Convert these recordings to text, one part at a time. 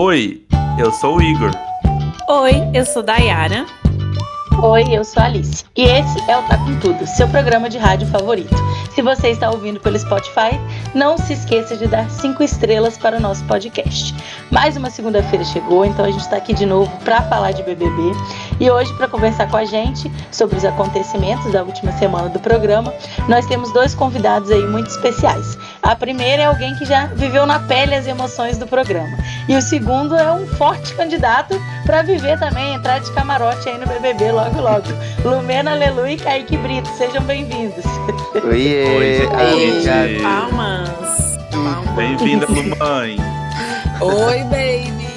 Oi, eu sou o Igor. Oi, eu sou Dayara. Oi, eu sou a Alice. E esse é o Tá Com Tudo, seu programa de rádio favorito. Se você está ouvindo pelo Spotify, não se esqueça de dar cinco estrelas para o nosso podcast. Mais uma segunda-feira chegou, então a gente está aqui de novo para falar de BBB. E hoje, para conversar com a gente sobre os acontecimentos da última semana do programa, nós temos dois convidados aí muito especiais. A primeira é alguém que já viveu na pele as emoções do programa. E o segundo é um forte candidato para viver também, entrar de camarote aí no BBB logo logo. Lumena Aleluia e Kaique Brito, sejam bem-vindos. Oiê, Oi, amiga. Palmas. Palmas. Bem-vinda, mamãe. Oi, baby!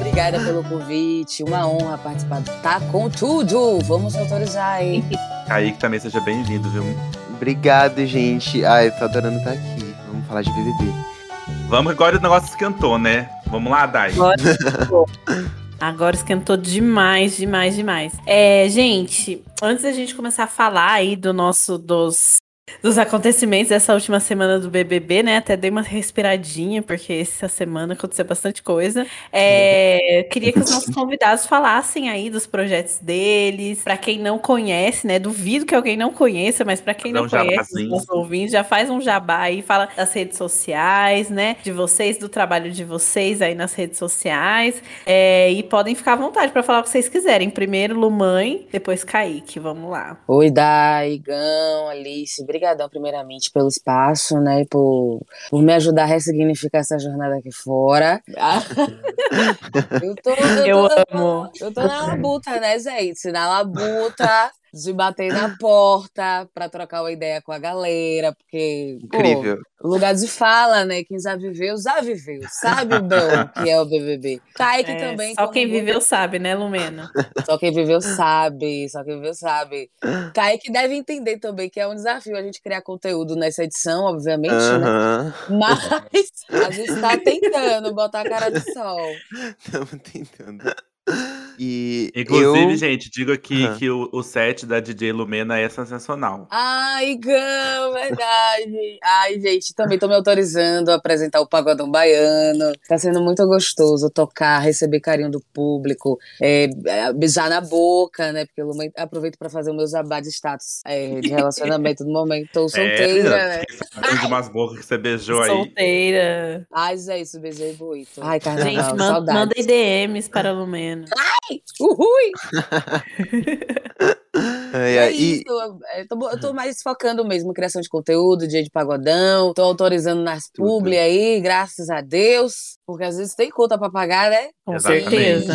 Obrigada pelo convite. Uma honra participar do Tá Com Tudo. Vamos autorizar, hein? Kaique também seja bem-vindo, viu? Obrigado, gente. Ai, tô adorando estar aqui. Vamos falar de BBB. Vamos agora o negócio esquentou, né? Vamos lá, Dai. Agora esquentou demais, demais, demais. É, gente, antes da gente começar a falar aí do nosso dos dos acontecimentos dessa última semana do BBB, né? Até dei uma respiradinha porque essa semana aconteceu bastante coisa. É, queria que os nossos convidados falassem aí dos projetos deles. Pra quem não conhece, né? Duvido que alguém não conheça, mas pra quem Dá não um conhece, os nossos ouvintes, já faz um jabá aí, fala das redes sociais, né? De vocês, do trabalho de vocês aí nas redes sociais. É, e podem ficar à vontade pra falar o que vocês quiserem. Primeiro, Lumãe, depois Kaique. Vamos lá. Oi, Dai, Gão, Alice. Obrigadão, primeiramente, pelo espaço, né? E por, por me ajudar a ressignificar essa jornada aqui fora. eu tô, Eu tô, amo. Eu tô na labuta, né, gente? Na labuta. De bater na porta pra trocar uma ideia com a galera, porque. pô, Incrível. lugar de fala, né? Quem já viveu, já viveu. Sabe o bom que é o BBB. Kaique É, também. só quem muito- viveu sabe, né, Lumena? Só quem viveu sabe. Só quem viveu sabe. Kaique deve entender também que é um desafio a gente criar conteúdo nessa edição, obviamente, né? Aham. Mas a gente tá tentando botar a cara do sol. Tamo tentando. E Inclusive, eu... gente, digo aqui Aham. que o, o set da DJ Lumena é sensacional. Ai, Gão, verdade. Ai, gente, também tô me autorizando a apresentar o Pagodão Baiano. Tá sendo muito gostoso tocar, receber carinho do público, é, é, beijar na boca, né? Porque eu aproveito pra fazer o meu jabá de status é, de relacionamento no momento. Tô solteira, né? É, de umas bocas que você beijou aí. Solteira. Ai, Zé, isso, beijei muito. Ai, carnaval, Gente, man saudades. mandem DMs para a Lumena. Uhul! Ai, É ai, e- isso, eu tô, eu tô mais focando mesmo criação de conteúdo, dia de pagodão, tô autorizando nas publi aí, graças a Deus, porque às vezes tem conta pra pagar, né? Com certeza.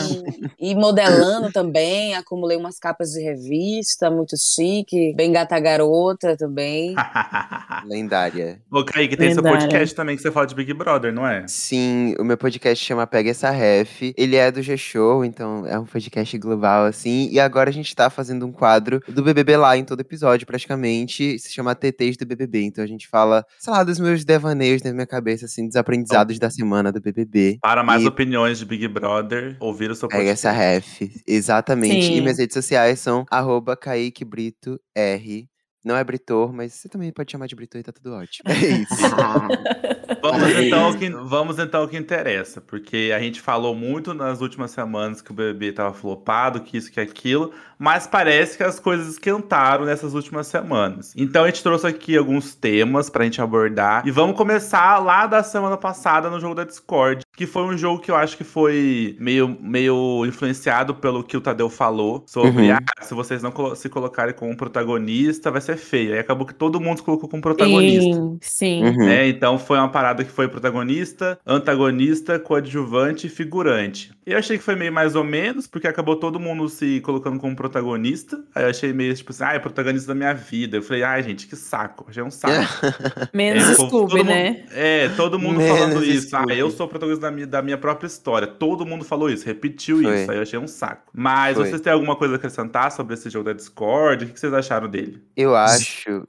E modelando também, acumulei umas capas de revista, muito chique, bem gata garota também. Lendária. Ô, Kaique, tem seu Lendária. podcast também que você fala de Big Brother, não é? Sim, o meu podcast chama Pega Essa Ref. Ele é do G-Show, então é um podcast global, assim. E agora a gente tá fazendo um quadro do BBB lá em todo episódio, praticamente. Se chama TTs do BBB. Então a gente fala, sei lá, dos meus devaneios na minha cabeça, assim, dos aprendizados da semana do BBB. Para mais E- opiniões de Big Brother, ouvir o seu Pega podcast. essa ref. Exatamente. Sim. E minhas redes sociais são arroba Kaique Brito R. Não é Britor, mas você também pode chamar de Britor e tá tudo ótimo. É isso. Vamos então, ao que, vamos então ao que interessa, porque a gente falou muito nas últimas semanas que o BBB tava flopado, que isso, que aquilo, mas parece que as coisas esquentaram nessas últimas semanas. Então a gente trouxe aqui alguns temas pra gente abordar e vamos começar lá da semana passada no jogo da Discord, que foi um jogo que eu acho que foi meio, meio influenciado pelo que o Tadeu falou sobre, Uhum. ah, se vocês não se colocarem como protagonista, vai ser feio. Aí acabou que todo mundo se colocou como protagonista. Sim, sim. Uhum. né? Então foi uma parada que foi protagonista, antagonista, coadjuvante e figurante. E eu achei que foi meio mais ou menos, porque acabou todo mundo se colocando como protagonista. Aí eu achei meio tipo assim, ah, é protagonista da minha vida. Eu falei, ai, gente, que saco. Achei um saco. Menos É, Scooby, né? mundo- é, todo mundo Menos falando isso. Ah, Scooby. eu sou protagonista da minha, da minha própria história. Todo mundo falou isso, repetiu Foi. isso. Aí eu achei um saco. Mas Foi. vocês têm alguma coisa a acrescentar sobre esse jogo da Discord? O que que vocês acharam dele? Eu acho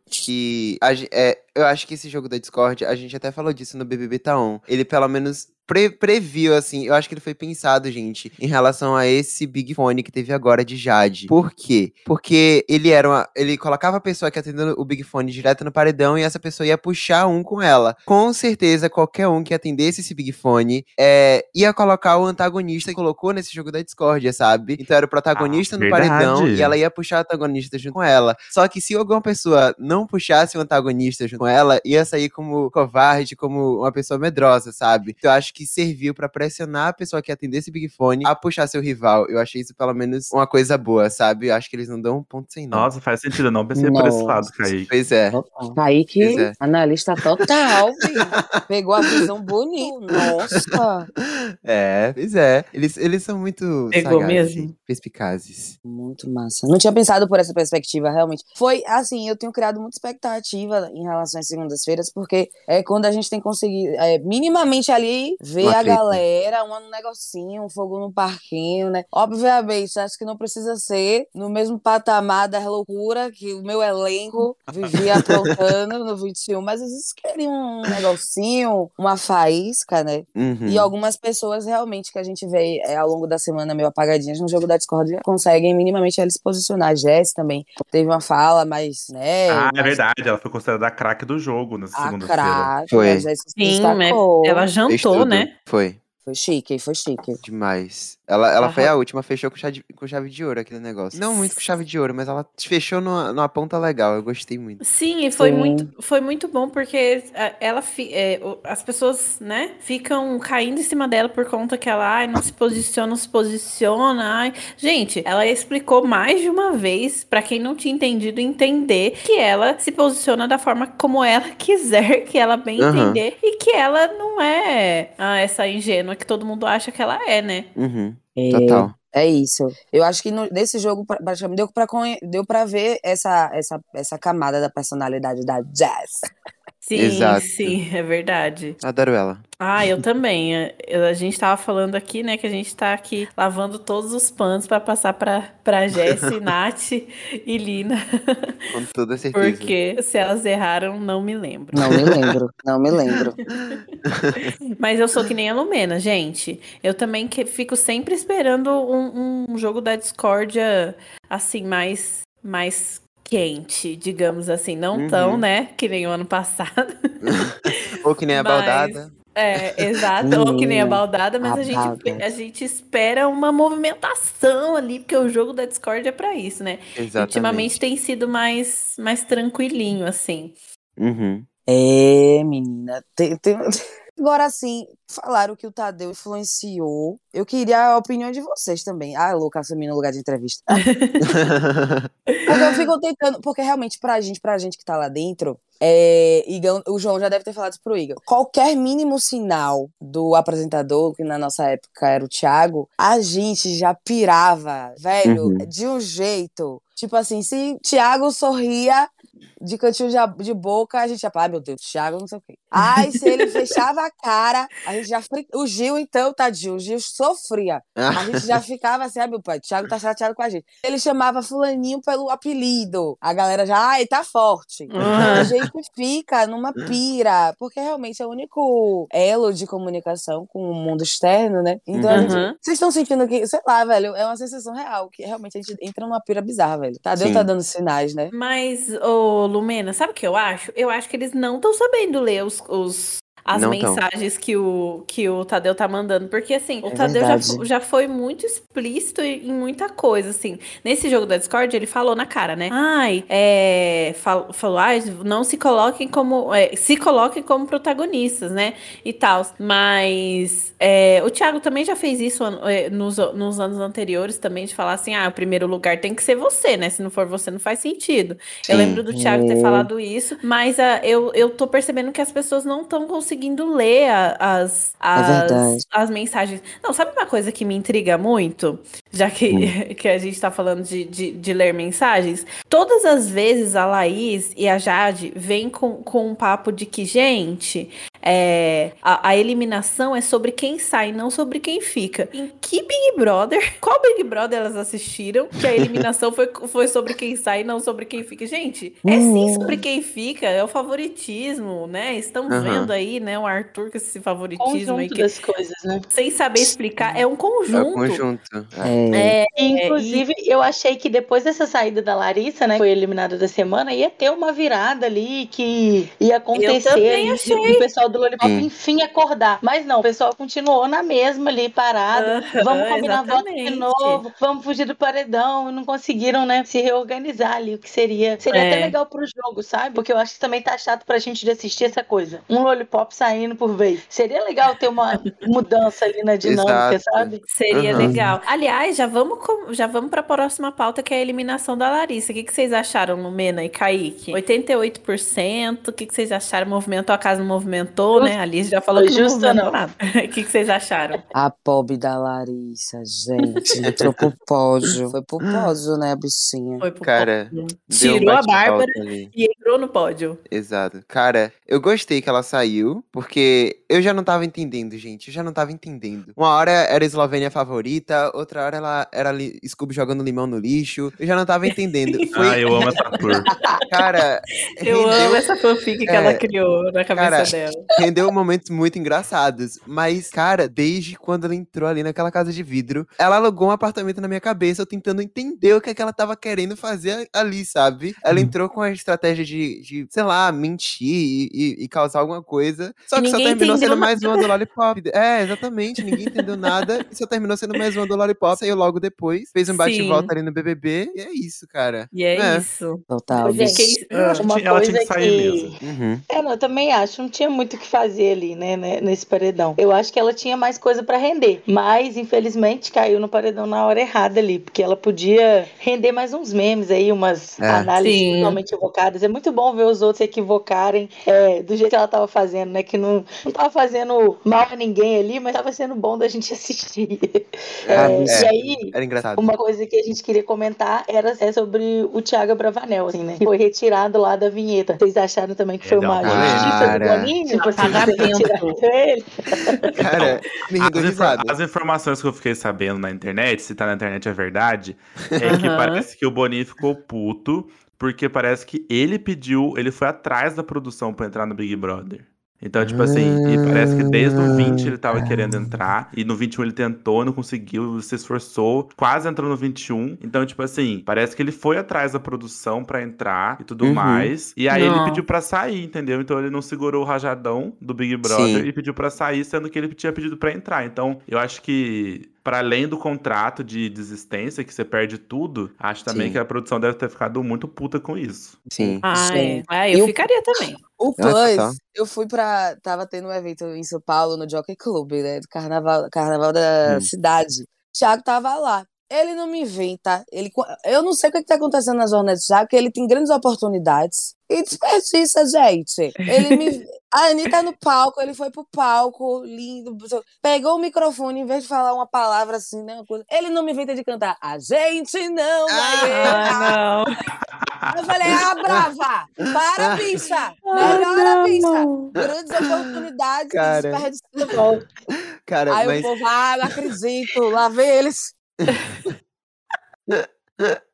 que. a é, eu acho que esse jogo da Discord, a gente até falou disso no BBB Taon. Ele pelo menos pre- previu, assim. Eu acho que ele foi pensado, gente, em relação a esse Big Fone que teve agora de Jade. Por quê? Porque ele era uma, Ele colocava a pessoa que atendendo o Big Fone direto no paredão e essa pessoa ia puxar um com ela. Com certeza, qualquer um que atendesse esse Big Fone é, ia colocar o antagonista que colocou nesse jogo da discórdia, sabe? Então era o protagonista Ah, no paredão verdade. e ela ia puxar o antagonista junto com ela. Só que se alguma pessoa não puxasse o antagonista junto com ela, ia sair como covarde, como uma pessoa medrosa, sabe? Então eu acho que serviu pra pressionar a pessoa que atendesse Big Fone a puxar seu rival. Eu achei isso pelo menos uma coisa boa, sabe? Eu acho que eles não dão um ponto sem nó. Nossa, faz sentido. Eu não pensei por esse lado. Kaique. Pois é. Kaique, Pois é. analista total. Pegou a visão bonita. Nossa. É, pois é. Eles, eles são muito Pegou sagazes mesmo? e perspicazes. Muito massa. Não tinha pensado por essa perspectiva, realmente. Foi assim, eu tenho criado muita expectativa em relação às segundas-feiras, porque é quando a gente tem conseguido é, minimamente ali ver Uma a galera, um negocinho, um fogo no parquinho, né? Obviamente, acho que não precisa ser no mesmo patamar da loucura que o meu elenco vivia aprontando no 21, mas às vezes queriam um negocinho, uma faísca, né? Uhum. E algumas pessoas realmente que a gente vê é, ao longo da semana meio apagadinhas no jogo da Discord conseguem minimamente se posicionar. A Jess também teve uma fala mais, né? Ah, é mais verdade. Ela foi considerada a craque do jogo nessa A segunda-feira. Foi. Sim, mas destacou. ela jantou, tudo. Né? Foi. Foi chique, foi chique. Demais. Ela, ela foi a última, fechou com chave, com chave de ouro aquele negócio. Não muito com chave de ouro, mas ela fechou numa, numa ponta legal. Eu gostei muito. Sim, e foi Sim. muito, foi muito bom porque a- ela, fi- é, o- as pessoas, né, ficam caindo em cima dela por conta que ela, ai, não se posiciona, não se posiciona, ai. Gente, ela explicou mais de uma vez pra quem não tinha entendido entender que ela se posiciona da forma como ela quiser, que ela bem Aham. entender e que ela não é ah, essa ingênua que todo mundo acha que ela é, né? Uhum. É, Total. É isso. Eu acho que no- nesse jogo pra- praticamente deu pra, conhe- deu pra ver essa, essa, essa camada da personalidade da Jess. Sim, Exato. sim, é verdade. Adoro ela. Ah, eu também. É, A gente tava falando aqui, né, que a gente tá aqui lavando todos os panos pra passar pra, pra Jessie, Nath e Lina. Com toda certeza. Porque se elas erraram, não me lembro. Não me lembro, não me lembro. Mas eu sou que nem a Lumena, gente. Eu também que fico sempre esperando um, um jogo da discórdia, assim, mais, mais quente, digamos assim. Não Uhum. tão, né, que nem o ano passado. Ou que nem a Mas- baldada. É, exato, ou que nem a baldada, mas a a, gente, a gente espera uma movimentação ali, porque o jogo da Discord é pra isso, né? Exatamente. Ultimamente tem sido mais, mais tranquilinho, assim. Uhum. É, menina. Tem, tem... Agora sim, falaram que o Tadeu influenciou. Eu queria a opinião de vocês também. Ah, louca, assumi no lugar de entrevista. Porque eu fico tentando, porque realmente pra gente, pra gente que tá lá dentro, é, Igão, o João já deve ter falado isso pro Igor. Qualquer mínimo sinal do apresentador, que na nossa época era o Thiago, a gente já pirava, velho, Uhum. de um jeito. Tipo assim, se Thiago sorria de cantinho de, de boca, a gente já fala, ai meu Deus, Thiago não sei o quê. Ai, se ele fechava a cara, a gente já. fri- O Gil, então, tadinho, o Gil sofria. A gente já ficava assim, ah, meu pai, Thiago tá chateado com a gente. Ele chamava Fulaninho pelo apelido. A galera já, ai, tá forte. Uhum. A gente fica numa pira, porque realmente é o único elo de comunicação com o mundo externo, né? Então a gente. Uhum. Vocês estão sentindo que, sei lá, velho, é uma sensação real, que realmente a gente entra numa pira bizarra, velho. Tadeu Sim. tá dando sinais, né? Mas, ô Lumena, sabe o que eu acho? Eu acho que eles não estão sabendo ler os, os- as Não tão. mensagens que o, que o Tadeu tá mandando. Porque, assim, o É Tadeu já, já foi muito explícito em muita coisa, assim. Nesse jogo da Discord, ele falou na cara, né? Ai, é... fal- Falou, ai, não se coloquem como... é, se coloquem como protagonistas, né? E tal. Mas é, o Thiago também já fez isso é, nos, nos anos anteriores também, de falar assim, ah, o primeiro lugar tem que ser você, né? Se não for você, não faz sentido. Eu Sim. lembro do Thiago ter É. falado isso, mas ah, eu, eu tô percebendo que as pessoas não estão conseguindo ler a- as, É as, as mensagens. Não, sabe uma coisa que me intriga muito? Já que, que a gente tá falando de, de, de ler mensagens. Todas as vezes a Laís e a Jade vêm com, com um papo de que, gente, é, a, a, eliminação é sobre quem sai, não sobre quem fica. Em que Big Brother? Qual Big Brother elas assistiram? Que a eliminação foi, foi sobre quem sai, não sobre quem fica. Gente, é sim uhum. sobre quem fica, é o favoritismo, né? Estamos uhum. vendo aí, né, o Arthur com esse favoritismo conjunto aí. Que, das coisas, né? Sem saber explicar, é um conjunto. É um conjunto. É. É, Inclusive, e... eu achei que depois dessa saída da Larissa, né, que foi eliminada da semana, ia ter uma virada ali que ia acontecer. Eu também achei. o pessoal do Lollipop, Sim. enfim, acordar. Mas não, o pessoal continuou na mesma ali, parado. vamos combinar voto de novo, vamos fugir do paredão. E não conseguiram, né, se reorganizar ali, o que seria. Seria é. até legal pro jogo, sabe? Porque eu acho que também tá chato pra gente de assistir essa coisa. Um Lollipop saindo por vez. Seria legal ter uma mudança ali na dinâmica, Exato. sabe? Seria uhum. legal. Aliás, já vamos, já vamos pra próxima pauta, que é a eliminação da Larissa. O que, que vocês acharam, Lumena e Kaique? 88%. O que, que vocês acharam? Movimentou a casa, não movimentou, né? A Alice já falou que não movimentou não. nada. O que, que vocês acharam? A pobre da Larissa, gente. Entrou pro pódio. Foi pro pódio, né, a bichinha? Foi pro Cara, pódio. Tirou um a Bárbara e entrou no pódio. Exato. Cara, eu gostei que ela saiu, porque eu já não tava entendendo, gente. Eu já não tava entendendo. Uma hora era a Eslovênia favorita, outra hora ela era Scooby jogando limão no lixo. Eu já não tava entendendo. Foi... Ah, eu amo essa cor. Cara, eu rendeu... amo essa fanfic que é... ela criou na cabeça cara, dela. Rendeu momentos muito engraçados. Mas, cara, desde quando ela entrou ali naquela casa de vidro, ela alugou um apartamento na minha cabeça, eu tentando entender o que, é que ela tava querendo fazer ali, sabe? Ela hum. entrou com a estratégia de, de sei lá, mentir e, e, e causar alguma coisa. Só que só terminou sendo mais uma do Lollipop. É, exatamente. Ninguém entendeu nada. E só terminou sendo mais uma do Lollipop. Saiu logo depois. Fez um bate-volta ali no BBB. E é isso, cara. E é, é. isso. Total. Gente, eu acho que ela tinha que sair que... mesmo. Uhum. É, não, eu também acho. Não tinha muito o que fazer ali, né, né, nesse paredão. Eu acho que ela tinha mais coisa pra render. Mas, infelizmente, caiu no paredão na hora errada ali. Porque ela podia render mais uns memes aí, umas é. análises Sim. totalmente equivocadas. É muito bom ver os outros se equivocarem é, do jeito que ela tava fazendo, né? Que não, não tava fazendo mal a ninguém ali, mas tava sendo bom da gente assistir. É, é, e aí, era engraçado. uma coisa que a gente queria comentar era é sobre o Thiago Bravanel, assim, né? Que foi retirado lá da vinheta. Vocês acharam também que foi uma justiça do Boninho? Tipo assim, ele? Cara, me as, as informações que eu fiquei sabendo na internet, se tá na internet é verdade, é que parece que o Boninho ficou puto porque parece que ele pediu, ele foi atrás da produção para entrar no Big Brother. Então, tipo assim, e parece que desde o 20 ele tava querendo entrar, e no 21 ele tentou, não conseguiu, se esforçou, quase entrou no 21. Então, tipo assim, parece que ele foi atrás da produção para entrar e tudo uhum. mais. E aí não. ele pediu para sair, entendeu? Então ele não segurou o rajadão do Big Brother Sim. e pediu para sair, sendo que ele tinha pedido para entrar. Então, eu acho que para além do contrato de desistência, que você perde tudo, acho também Sim. que a produção deve ter ficado muito puta com isso. Sim. Ah, é. ah eu, eu ficaria também. O Plus, tá. eu fui pra. Tava tendo um evento em São Paulo, no Jockey Club, né? Do carnaval, carnaval da hum. cidade. Thiago tava lá. Ele não me inventa. Ele, eu não sei o que, está acontecendo na Jornada do Thiago, porque ele tem grandes oportunidades e desperdiça, gente. Ele me. A Anitta no palco, ele foi pro palco, lindo. Pegou o microfone, em vez de falar uma palavra assim, né? Coisa, ele não me inventa de cantar. A gente não vai ah, não. Eu falei, ah, brava! Para, bicha! Melhora, bicha! Grandes oportunidades Cara. desperdiçam. Cara, Aí mas... o povo, ah, não acredito, lá vem eles. Yeah.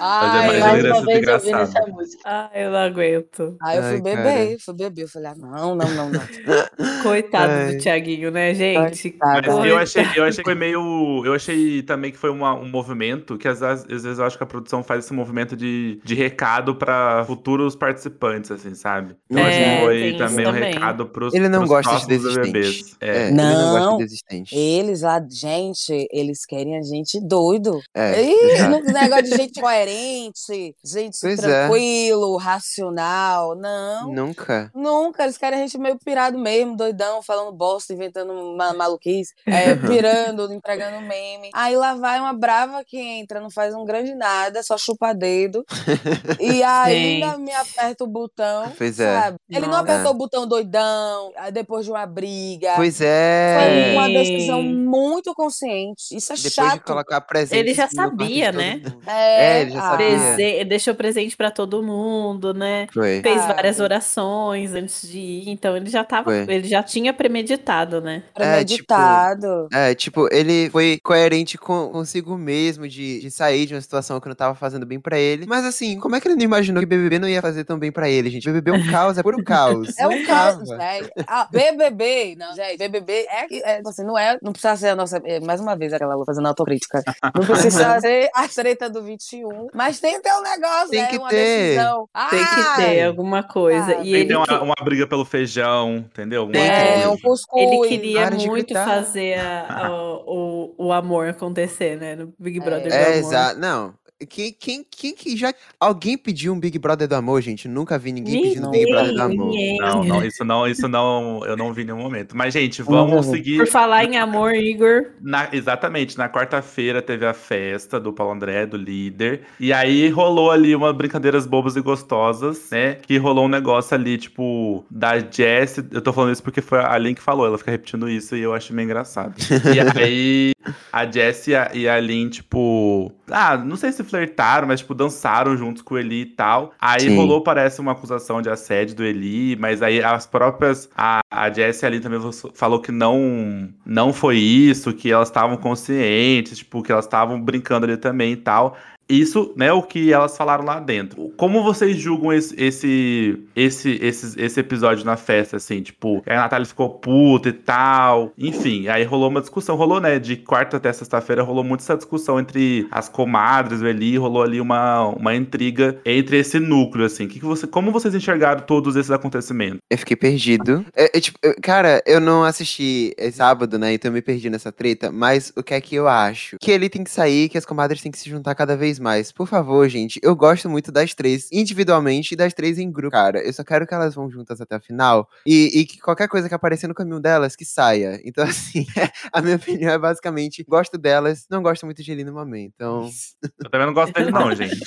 Ai, mais uma vez ouvindo essa música. Ah, eu não aguento. Aí eu fui Ai, beber, fui beber. Eu falei, ah, não, não, não, não. Coitado Ai. do Tiaguinho, né, gente? Mas eu achei, eu achei que foi meio. Eu achei também que foi uma, um movimento que às, às, vezes eu acho que a produção faz esse movimento de, de recado para futuros participantes, assim, sabe? Eu é, acho que foi também um recado pros. Ele não pros gosta de desistente. É. é. Não, ele não gosta de desistente. Eles lá, gente, eles querem a gente doido. É. Ih, negócio de gente gente coerente, gente Pois é. tranquilo, racional. Não. Nunca. Nunca, eles querem a gente meio pirado mesmo, doidão, falando bosta, inventando ma maluquice, é, pirando, entregando meme. Aí lá vai uma brava que entra, não faz um grande nada, só chupa dedo. e ainda me aperta o botão. Pois é. sabe? Ele não Nossa. apertou o botão doidão, depois de uma briga. Pois Foi é. uma Sim. decisão muito consciente. Isso é Depois de chato. colocar presente. Ele já de sabia, né? mundo. É, É, ele já sabia. Prese- Deixou presente pra todo mundo, né? Foi. Fez Sabe? várias orações antes de ir, então ele já tava, Foi. ele já tinha premeditado, né? Premeditado. É, tipo, ele foi coerente com, consigo mesmo de, de sair de uma situação que não tava fazendo bem pra ele. Mas assim, como é que ele não imaginou que BBB não ia fazer tão bem pra ele, gente? BBB é um caos, é puro caos. É um caos, velho. Ah, BBB, não, gente, BBB é, é, tipo assim, não é, não precisa ser a nossa, é, mais uma vez aquela fazendo autocrítica. Não precisa ser a treta do 21, mas tem que ter um negócio, Tem né? que uma ter. decisão. Tem que Ai, ter alguma coisa. Ah, e Tem que ele, ter uma, que- uma briga pelo feijão, entendeu? É, coisa. um cuscuz. ele queria muito fazer a- o, o, o amor acontecer, né? No Big Brother do É, amor. exato. Não. Quem, quem, quem que já. Alguém pediu um Big Brother do amor, gente? Nunca vi ninguém pedindo Big Brother do amor. ninguém. Não, não, isso não, isso não, eu não vi em nenhum momento. Mas, gente, vamos Uhum. seguir. Por falar em amor, Igor, Na- exatamente, na quarta-feira teve a festa do Paulo André, do líder. E aí rolou ali umas brincadeiras bobas e gostosas, né? Que rolou um negócio ali, tipo, da Jess. Eu tô falando isso porque foi a Lin que falou, ela fica repetindo isso e eu acho meio engraçado. e aí a Jess e a, e a Lin, tipo. Ah, não sei se flertaram, mas, tipo, dançaram juntos com o Eli e tal. Aí Sim. rolou, parece, uma acusação de assédio do Eli, mas aí as próprias. A, a Jess e a Lin também falou que não, não foi isso, que elas estavam conscientes, tipo, que elas estavam brincando ali também e tal. Isso, né, o que elas falaram lá dentro. Como vocês julgam esse, esse, esse, esse, esse episódio na festa, assim? Tipo, a Natália ficou puta e tal. Enfim, aí rolou uma discussão. Rolou, né, de quarta até sexta-feira, rolou muito essa discussão entre as comadres, o Eli, rolou ali uma, uma intriga entre esse núcleo, assim. Que que você, como vocês enxergaram todos esses acontecimentos? Eu fiquei perdido. É, é, tipo, eu- cara, eu não assisti sábado, né? Então eu me perdi nessa treta. Mas o que é que eu acho? Que ele tem que sair, que as comadres têm que se juntar cada vez mais. Por favor, gente. Eu gosto muito das três individualmente e das três em grupo. Cara, eu só quero que elas vão juntas até a final. E, e que qualquer coisa que aparecer no caminho delas, que saia. Então, assim, a minha opinião é basicamente: gosto delas, não gosto muito de Eli no momento. Então. Eu também não gosto dele, não, gente.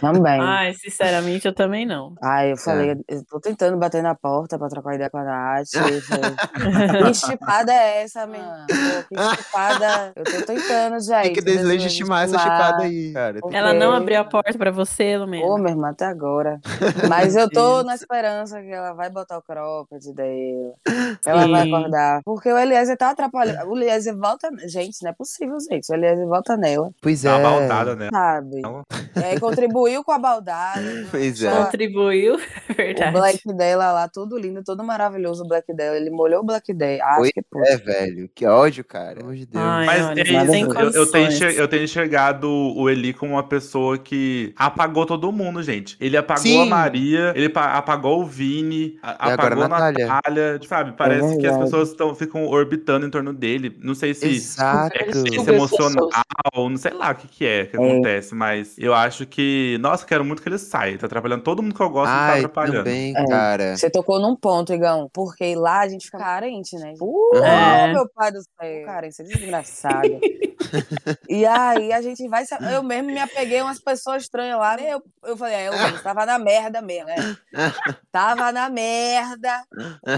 Também. ai, sinceramente, eu também não. Ai, eu É. falei, eu tô tentando bater na porta pra trocar ideia com a Nath. Que chipada é essa, minha? Pô, Que chipada. Eu tô tentando, gente. Tem que deslegitimar essa chipada aí, cara. Tem Ela não abriu a porta pra você, Lumena? Ô, minha irmã, até agora. Mas eu tô na esperança que ela vai botar o cropped dela. Ela Sim. vai acordar. Porque o Eliezer tá atrapalhando. O Eliezer volta. Gente, não é possível, gente. O Eliezer volta nela, Pois é. Uma baldada, né? sabe? Não. É, contribuiu com a baldada. Pois é. Contribuiu, O verdade. black dela lá, todo lindo, todo maravilhoso o black dela. Ele molhou o black dela. Ah, Pois que puta. É, velho. Que ódio, cara. Pelo amor de Deus. Ai, Mas olha, é isso, eu, eu, tenho eu tenho enxergado o Eli como uma pessoa que apagou todo mundo, gente. Ele apagou Sim. a Maria, ele pa- apagou o Vini, a- apagou a Natália. Natália. sabe? Parece que as pessoas tão, ficam orbitando em torno dele. Não sei se Exato. é Super emocional, não sei lá o que, que é que É. acontece, mas eu acho que, nossa, quero muito que ele saia. Tá atrapalhando todo mundo que eu gosto, Ai, tá atrapalhando. também, É. cara. Você tocou num ponto, Igão. Porque lá a gente fica carente, né? Uh, É. meu pai do céu. Carência desgraçada. e aí a gente vai. Eu mesmo me apeguei a umas pessoas estranhas lá. Eu, eu falei, é, eu mesmo, tava na merda mesmo, né? Tava na merda.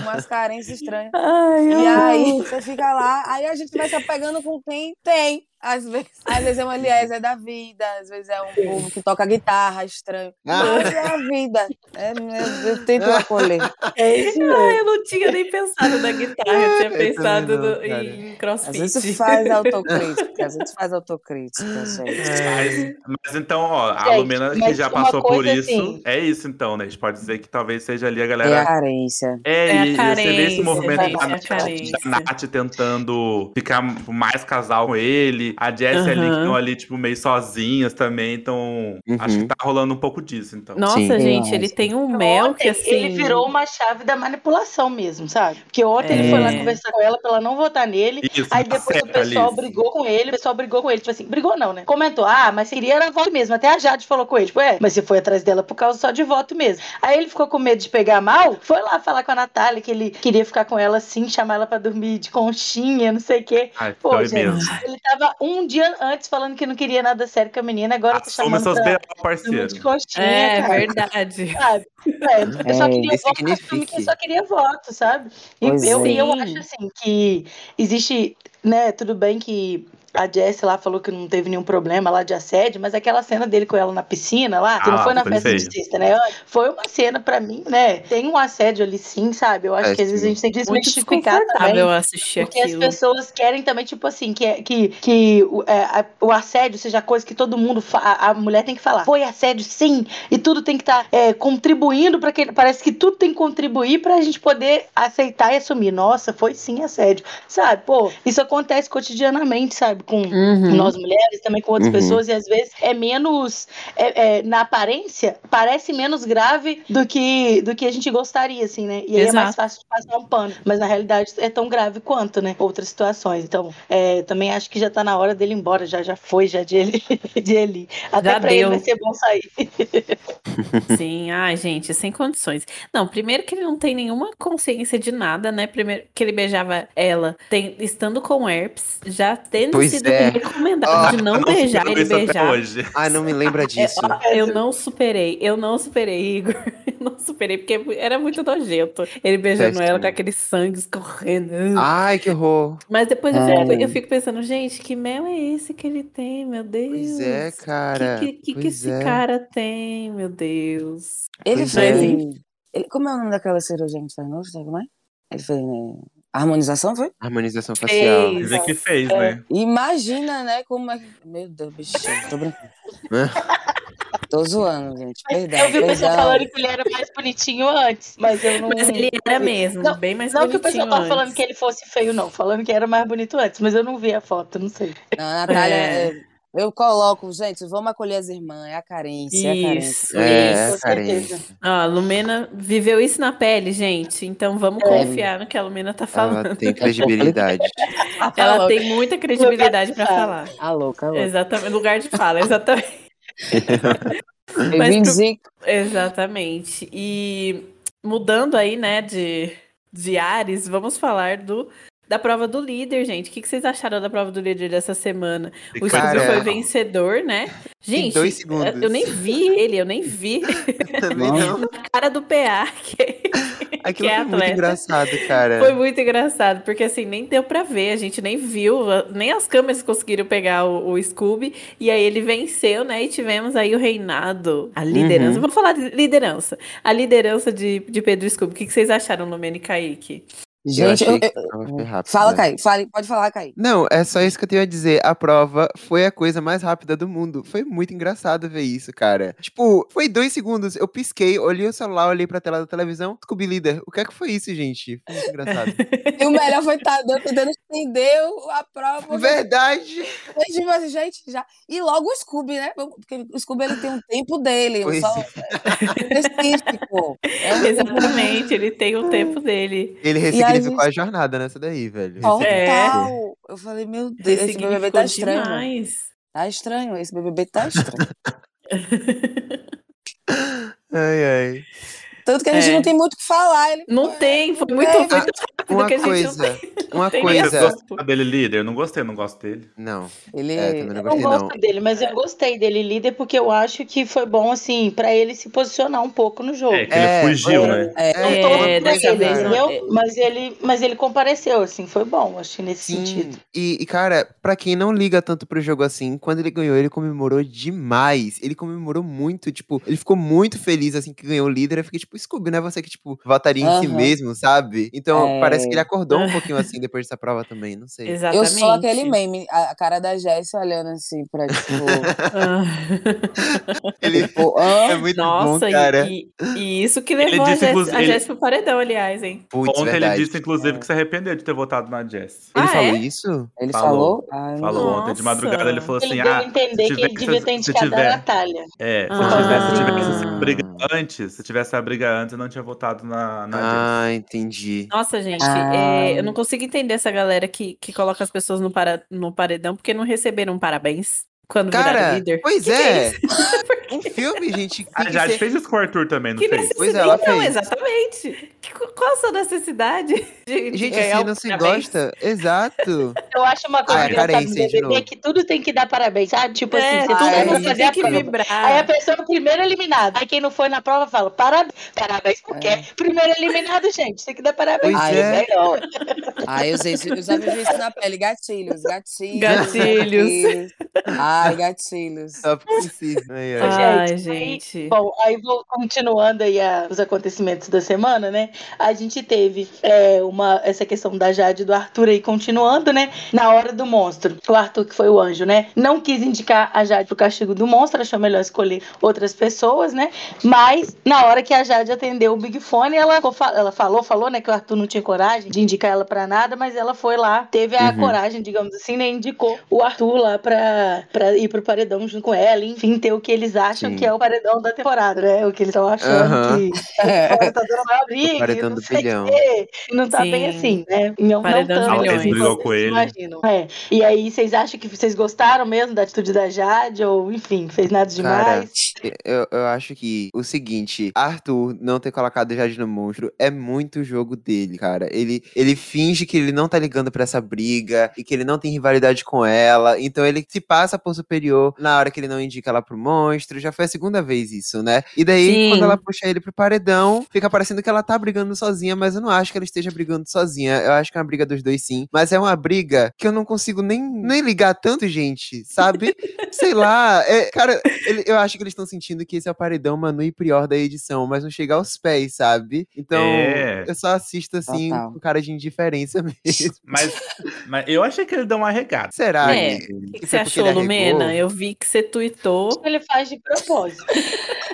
Umas carências estranhas. Ai, E aí você fica lá, aí a gente vai se apegando com quem tem. Às vezes, às vezes é um Eliezer da vida, às vezes é um povo que toca guitarra estranho. Mas é a vida. É, eu, eu tento acolher. Ai, eu não tinha nem pensado na guitarra, eu tinha Eu também pensado não, no- em A crossfit. gente faz autocrítica, a gente faz autocrítica, gente. Mas, mas então, ó, a Gente, Lumena que já passou por isso, assim- é isso então, né? A gente pode dizer que talvez seja ali a É a galera. carência. É, É a e você vê esse carência, movimento gente, da, é carência. da Nath tentando ficar mais casal com ele, a Jessie ali que estão ali, tipo, meio sozinhas também, então acho Uhum. que tá rolando um pouco disso, então. Nossa, Sim. gente, ele acho. tem um mel que assim. Ele virou uma chave da manipulação mesmo, sabe? Porque ontem ele foi lá É. conversar com ela pra ela não votar nele. Isso, Aí tá depois o certo, pessoal Alice. brigou com ele, o pessoal brigou com ele, tipo assim, brigou não, né? Comentou, ah, mas queria era voto mesmo. Até a Jade falou com ele, tipo, é, mas você foi atrás dela por causa só de voto mesmo. Aí ele ficou com medo de pegar mal, foi lá falar com a Natália que ele queria ficar com ela assim, chamar ela pra dormir de conchinha, não sei o quê. Ai, Pô, foi gente, mesmo. ele tava um dia antes falando que não queria nada sério com a menina, agora tá chamando seus pra parceiro. de conchinha, É, cara. verdade. Sabe? É, eu só É, queria voto, eu só queria voto, sabe? E eu, é. eu acho assim que existe, né, tudo bem que a Jessie lá falou que não teve nenhum problema lá de assédio, mas aquela cena dele com ela na piscina lá, que não Ah, foi na festa de sexta, né? Foi uma cena pra mim, né? Tem um assédio ali sim, sabe? Eu acho É, que às vezes a gente tem que desmistificar também. assistir Porque as aquilo. pessoas querem também, tipo assim, que, que, que o, é, a- o assédio seja coisa que todo mundo. fa- A, a mulher tem que falar. Foi assédio, sim. E tudo tem que estar contribuindo para que. Parece que tudo tem que contribuir pra gente poder aceitar e assumir. Nossa, foi sim assédio. Sabe? Pô, isso acontece cotidianamente, sabe? Com Uhum. nós mulheres, também com outras Uhum. pessoas, e às vezes é menos. é- é, na aparência, parece menos grave do que, do que a gente gostaria, assim, né? E aí é mais Exato. fácil de passar um pano. Mas na realidade é tão grave quanto, né? Outras situações. Então, é, também acho que já tá na hora dele ir embora. Já, já foi, já de ele. De ele. Até Já pra ele deu. vai ser bom sair. Sim, ai, gente, sem condições. Não, primeiro que ele não tem nenhuma consciência de nada, né? Primeiro que ele beijava ela tem- estando com herpes, já tendo Pois sido é. recomendado Ah, de não Eu beijar, até beijar. hoje. Ai, não me lembra disso. Eu não superei, eu não superei, Igor. Eu não superei, porque era muito nojento. Ele beijando ela com aquele sangue escorrendo. Ai, que horror. Mas depois eu É. fico, eu fico pensando, gente, que mel é esse que ele tem, meu Deus? Pois é, cara. Que, que, que, que Pois esse é. cara tem, meu Deus? Ele Pois fez. é. ele- como é o nome daquela cirurgia que fez novo? Sabe como é? Ele fez, né? Harmonização, foi? Harmonização facial. Fez. Dizem que fez, né? Imagina, né? Como é que. Meu Deus, bichinho, tô brincando. tô zoando, gente. Perdão. eu vi o pessoal falando que ele era mais bonitinho antes. Mas eu não. Mas ele era mesmo, Não, bem mais Não que o bonitinho pessoal tava falando que ele fosse feio, não. Falando que era mais bonito antes. Mas eu não vi a foto, não sei. Não, Natália, É. é, eu coloco, gente, vamos acolher as irmãs, é a carência, é a carência. Isso, É, isso. com carência. certeza. Ah, a Lumena viveu isso na pele, gente. Então vamos É. confiar no que a Lumena tá falando. Ela tem credibilidade. Ela tem muita credibilidade pra fala. falar. A louca, a louca. Exatamente, lugar de fala, exatamente. Mas Exatamente. E mudando aí, né, de, de ares, vamos falar do da prova do líder, gente. O que, que vocês acharam da prova do líder dessa semana? O Scooby Cara, foi vencedor, né? Gente, eu nem vi ele, eu nem vi Também não. na cara do PA, que, Aquilo que é foi muito atleta. engraçado, cara. Foi muito engraçado, porque assim, nem deu pra ver, a gente nem viu, nem as câmeras conseguiram pegar o, o Scooby, e aí ele venceu, né? E tivemos aí o reinado, a liderança. Uhum. Vamos falar de liderança. A liderança de, de Pedro Scooby. O que, que vocês acharam, Lumene e Kaique? Eu Gente, achei eu- eu- a prova foi rápida. fala, pode falar, Caí. Não, é só isso que eu tenho a dizer. A prova foi a coisa mais rápida do mundo. Foi muito engraçado ver isso, cara. Tipo, foi dois segundos. Eu pisquei, olhei o celular, olhei pra tela da televisão. Scooby Líder. O que é que foi isso, gente? Foi muito engraçado. E o melhor foi estar tentando estender a prova. Verdade! Mas, tipo assim, gente, já. E logo o Scooby, né? Porque o Scooby ele tem um tempo dele, Pois só específico. É um Exatamente, ele tem o tempo dele. Ele aí, ressignificou gente- a jornada nessa daí, velho. Total. Ressignificou. Eu falei, meu Deus, esse BBB tá estranho. demais. Tá estranho, esse BBB tá estranho. Ai, ai. Tanto que a gente É. não tem muito o que falar. Ele, Não tem, foi muito, tem. foi muito rápido Uma que a gente não coisa, uma tem coisa. gostaram dele líder? Não gostei, não gosto dele. Não, ele é, não Eu não gostei, não. gosto dele, mas eu gostei dele líder porque eu acho que foi bom, assim, pra ele se posicionar um pouco no jogo. É, que É, ele fugiu, é. né? É, Não É, tô pra dessa ele, vez não. entendeu? Mas ele, mas ele compareceu, assim, foi bom, acho que nesse Sim, sentido. e, e, cara, pra quem não liga tanto pro jogo assim, quando ele ganhou, ele comemorou demais. Ele comemorou muito, tipo, ele ficou muito feliz, assim, que ganhou o líder. Eu fiquei, tipo, Scooby, não é você que, tipo, votaria em si mesmo, sabe? Então, É. parece que ele acordou É. um pouquinho assim depois dessa prova também, não sei. Eu Exatamente. sou aquele meme, a, a cara da Jess olhando assim pra, tipo. Ah. Ele tipo, hã? é muito Nossa, bom, e- cara. e, e isso que levou a disse, a ele- Jess pro paredão, aliás, hein? Putz, Ontem verdade. ele disse, inclusive, que se arrependeu de ter votado na Jess. Ele Ah, falou é? isso? Ele Falou. falou? Ah, eu não Falou ontem de madrugada, ele falou assim: Ele deu a ah, entender se que ele tivesse- devia ter se indicado a tiver- Natália. É, se Ah. tivesse, tivesse essa Ah. briga antes, se tivesse a briga antes, eu não tinha votado na, na. Ah, entendi. Nossa, gente, Ah. é, eu não consigo entender essa galera que, que coloca as pessoas no, para, no paredão porque não receberam parabéns quando Cara, líder. pois Que que é. isso? Um filme, gente. A que Jade ser- fez isso com o Arthur também, não Que fez? Pois é, ela Não, fez. exatamente. Que- qual a sua necessidade de, Gente, ganhar assim, não se parabéns? gosta. Exato. Eu acho uma coisa Ah, é carência, de BBB novo. que tudo tem que dar parabéns, sabe? Tipo É, assim, mundo mundo fazer tem a que prova. vibrar. Aí a pessoa é o primeiro eliminado. Aí quem não foi na prova fala, parabéns. Parabéns por quê? Primeiro eliminado, gente. Tem que dar parabéns. Pois Ai, é. Ai, eu, sei, isso- eu já vivi isso na pele. Gatilhos, gatilhos. Gatilhos. Ai, gatilhos. Só porque sim. Ai, ai. Ai, Gente, gente. Bom, aí vou continuando aí a- os acontecimentos da semana, né? A gente teve é, uma, essa questão da Jade e do Arthur aí continuando, né? Na hora do monstro. O Arthur, que foi o anjo, né? Não quis indicar a Jade pro castigo do monstro, achou melhor escolher outras pessoas, né? Mas na hora que a Jade atendeu o Big Fone, ela, ela falou, falou, né? Que o Arthur não tinha coragem de indicar ela pra nada, mas ela foi lá, teve a Uhum. coragem, digamos assim, né? Indicou o Arthur lá pra, pra ir pro paredão junto com ela, enfim, ter o que eles acham Sim. que é o paredão da temporada, né? O que eles estão achando que tá maior briga, O paredão não do bilhão. E não tá bem Sim. assim, né? Não, Paredão não milhões. assim Brigou com ele. imaginam. É. E aí, vocês acham que vocês gostaram mesmo da atitude da Jade? Ou, enfim, fez nada Cara, demais? Eu, eu acho que o seguinte, Arthur não ter colocado Jade no monstro é muito jogo dele, cara. Ele, ele finge que ele não tá ligando pra essa briga e que ele não tem rivalidade com ela. Então ele se passa por superior na hora que ele não indica ela pro monstro. Já foi a segunda vez isso, né? E daí, Sim. quando ela puxa ele pro paredão, fica parecendo que ela tá brigando sozinha, mas eu não acho que ela esteja brigando sozinha. Eu acho que é uma briga dos dois sim. Mas é uma briga que eu não consigo nem, nem ligar tanto, gente, sabe? Sei lá. é- cara, ele- eu acho que eles estão sentindo que esse é o paredão Manu e Prior da edição, mas não chega aos pés, sabe? Então, É. eu só assisto assim, Total. com cara de indiferença mesmo. Mas, mas eu achei que ele deu uma regada. Será? É. O que, que você foi porque achou, ele Lumena? Eu vi que você tweetou. Ele faz de propósito.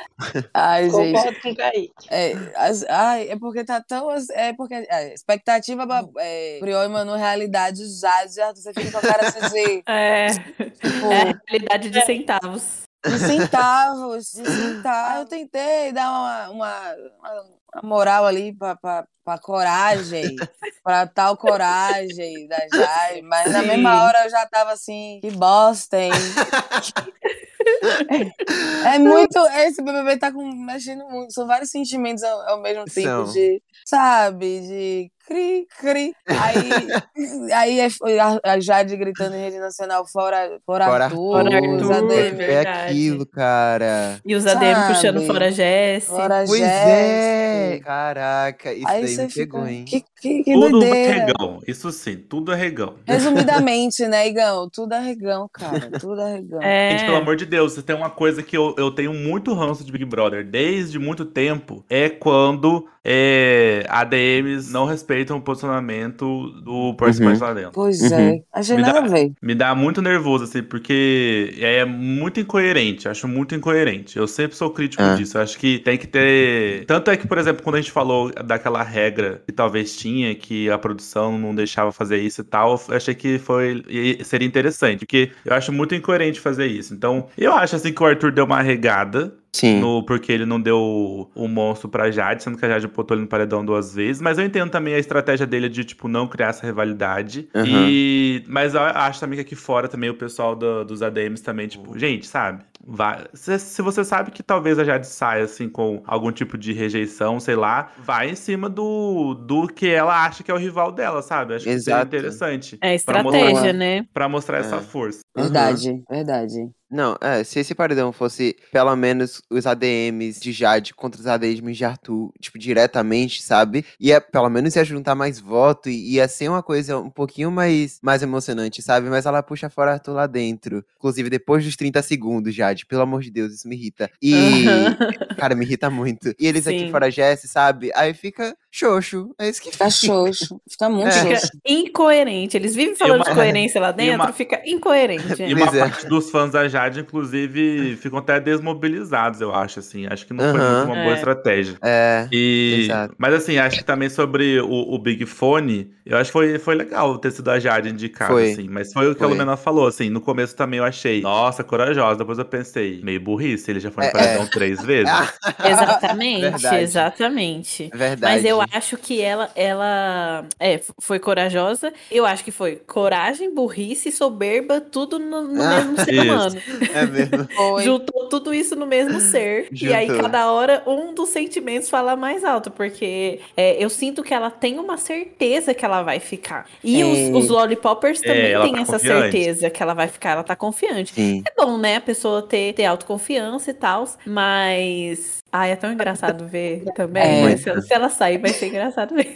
Ai, gente. Concordo com o Kaique. É, as- ai, é porque tá tão. É porque. É, expectativa é, Prior e Manu, realidade, Arthur, você fica com a cara assim de. É, Tipo, é a realidade de centavos. De centavos, de centavos. Eu tentei dar uma, uma, uma- moral ali pra, pra, pra coragem, pra tal coragem da Jade, mas na Sim. mesma hora eu já tava assim, que bosta, hein? É muito. Esse BBB tá com, mexendo muito. São vários sentimentos ao, ao mesmo tempo São. de. Sabe? De cri, cri. Aí, aí é, foi a, a Jade gritando em rede nacional fora, fora, Fora Arthur, Fora os Arthur, ADM. É verdade. aquilo, cara. E os ADM Sabe? puxando fora a Jess. Fora Pois Jéssica. é! Caraca, isso Aí daí me pegou, fica. hein? Que, que, que Tudo doideira. arregão. Isso sim, tudo arregão. Resumidamente, né, Igão? Tudo arregão, cara. Tudo arregão. É. Gente, pelo amor de Deus, tem uma coisa que eu, eu tenho muito ranço de Big Brother desde muito tempo, é quando é, ADMs não respeitam o posicionamento do participante lá dentro. Pois Uhum. é. Achei Me nada dá- a. Me dá muito nervoso, assim, porque é muito incoerente. Acho muito incoerente. Eu sempre sou crítico Ah. disso. Acho que tem que ter. Tanto é que, por exemplo, quando a gente falou daquela regra que talvez tinha, que a produção não deixava fazer isso e tal, eu achei que foi seria interessante. Porque eu acho muito incoerente fazer isso. Então, eu acho assim que o Arthur deu uma regada. Sim. No, porque ele não deu o monstro pra Jade, sendo que a Jade botou ele no paredão duas vezes. Mas eu entendo também a estratégia dele de, tipo, não criar essa rivalidade. Aham. E. Mas eu acho também que aqui fora também o pessoal do- dos ADMs também, tipo, gente, sabe? Vai, se, se você sabe que talvez a Jade saia assim com algum tipo de rejeição, sei lá, vai em cima do, do que ela acha que é o rival dela, sabe? Acho que seria Exato. interessante. É Pra estratégia, mostrar- né? Pra mostrar essa É. força. Verdade, verdade. Não, é, se esse paredão fosse pelo menos os ADMs de Jade contra os ADMs de Arthur, tipo, diretamente, sabe? Ia pelo menos ia juntar mais voto e ia ser uma coisa um pouquinho mais, mais emocionante, sabe? Mas ela puxa fora Arthur lá dentro. Inclusive, depois dos 30 segundos, Jade, pelo amor de Deus, isso me irrita. E, cara, me irrita muito. E eles aqui Sim. fora Jesse, sabe? Aí fica, xoxo. É isso que Fica xoxo. Fica muito É. xoxo. Fica incoerente. Eles vivem falando uma- de coerência lá dentro, uma- fica incoerente. E uma é. parte dos fãs da Jade, inclusive, ficam até desmobilizados, eu acho, assim. Acho que não foi uma boa É. estratégia. É. E, Exato. mas assim, acho que também sobre o, o Big Fone, eu acho que foi, foi legal ter sido a Jade indicada, Foi. assim. Mas foi o que a Foi. Lumena falou, assim. No começo também eu achei, nossa, corajosa. Depois eu pensei, meio burrice, ele já foi no É, paredão três vezes. Exatamente, Verdade. exatamente. Verdade. Mas eu acho que ela, ela é, foi corajosa. Eu acho que foi coragem, burrice, soberba, tudo no, no Ah, mesmo ser isso. humano. É mesmo. Juntou tudo isso no mesmo ser. E aí, Juntou. cada hora, um dos sentimentos fala mais alto. Porque é, eu sinto que ela tem uma certeza que ela vai ficar. E É. os, os lollipoppers É, também têm tá essa confiante. certeza que ela vai ficar. Ela tá confiante. Sim. É bom, né? A pessoa ter, ter autoconfiança e tal, mas. Ai, é tão engraçado ver também. É. Se, ela, se ela sair, vai ser engraçado ver.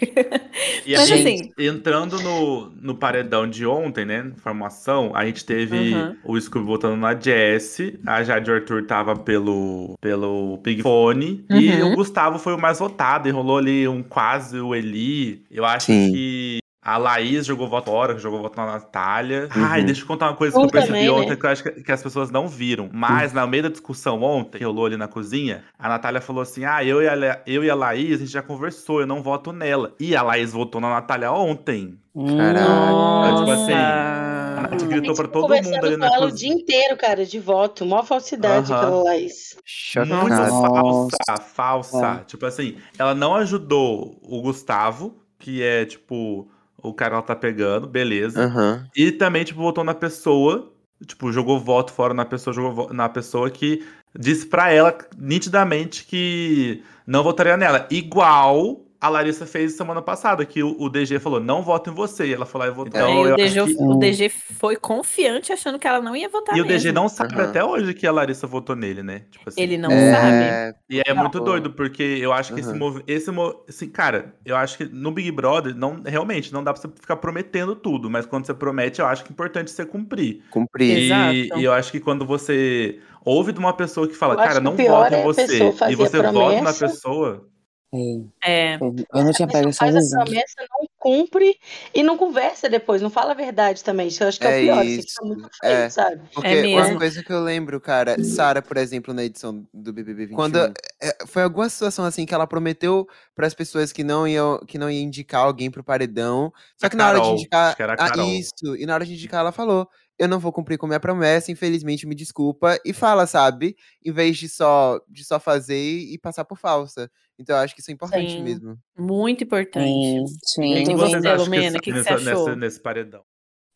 E Mas aí, assim- entrando no, no paredão de ontem, né? Formação, a gente teve Uhum. o Scooby votando na Jess, a Jade Arthur tava pelo, pelo Big Fone, e Uhum. o Gustavo foi o mais votado, e rolou ali um quase o Eli. Eu acho Sim. que. A Laís jogou voto fora, jogou voto na Natália. Uhum. Ai, deixa eu contar uma coisa que Eu eu percebi também, né? ontem, que eu acho que, que as pessoas não viram. Mas, no meio da discussão ontem, que rolou ali na cozinha, a Natália falou assim: Ah, eu e, a, eu e a Laís, a gente já conversou, eu não voto nela. E a Laís votou na Natália ontem. Caralho. tipo assim. A gente gritou pra todo mundo ali na ela o cozinha. dia inteiro, cara, de voto. Mó falsidade Aham. aquela Laís. Muito Chocado. falsa, falsa. Tipo assim, ela não ajudou o Gustavo, que é, tipo, o cara tá pegando, beleza. Aham. E também, tipo, votou na pessoa, tipo, jogou voto fora na pessoa, jogou na pessoa que disse pra ela nitidamente que não votaria nela. Igual a Larissa fez semana passada, que o, o DG falou, não voto em você. E ela foi lá e votou. É, Então, e eu o, DG, que- o DG foi confiante achando que ela não ia votar E o DG mesmo. não sabe Aham. até hoje que a Larissa votou nele, né? Tipo assim. Ele não É, sabe. E é muito doido, porque eu acho que esse Aham. movimento. Esse mo- assim, cara, eu acho que no Big Brother, não, realmente, não dá pra você ficar prometendo tudo, mas quando você promete, eu acho que é importante você cumprir. Cumprir. Exato. E, e eu acho que quando você ouve de uma pessoa que fala, Eu cara, não o pior vota em é você, e você vota na pessoa. É, É. eu não tinha A pego essa faz a visão. promessa, não cumpre e não conversa depois, não fala a verdade também. Isso eu acho que é, É o pior. Isso isso. fica muito feio, É. sabe? Porque É uma mesmo. coisa que eu lembro, cara, Sara, por exemplo, na edição do BBB 21, quando é, foi alguma situação assim que ela prometeu para as pessoas que não iam que não ia indicar alguém pro paredão, só A que na hora de Carol, indicar acho que era a ah, Carol. isso, e na hora de indicar ela falou eu não vou cumprir com minha promessa, infelizmente me desculpa, e fala, sabe? Em vez de só, de só fazer e passar por falsa. Então eu acho que isso é importante Sim. mesmo. Muito importante. Sim, O sim. que, que eu você, vocês vendo- acham Lumena, que, que que nessa- você achou? nessa- nesse paredão?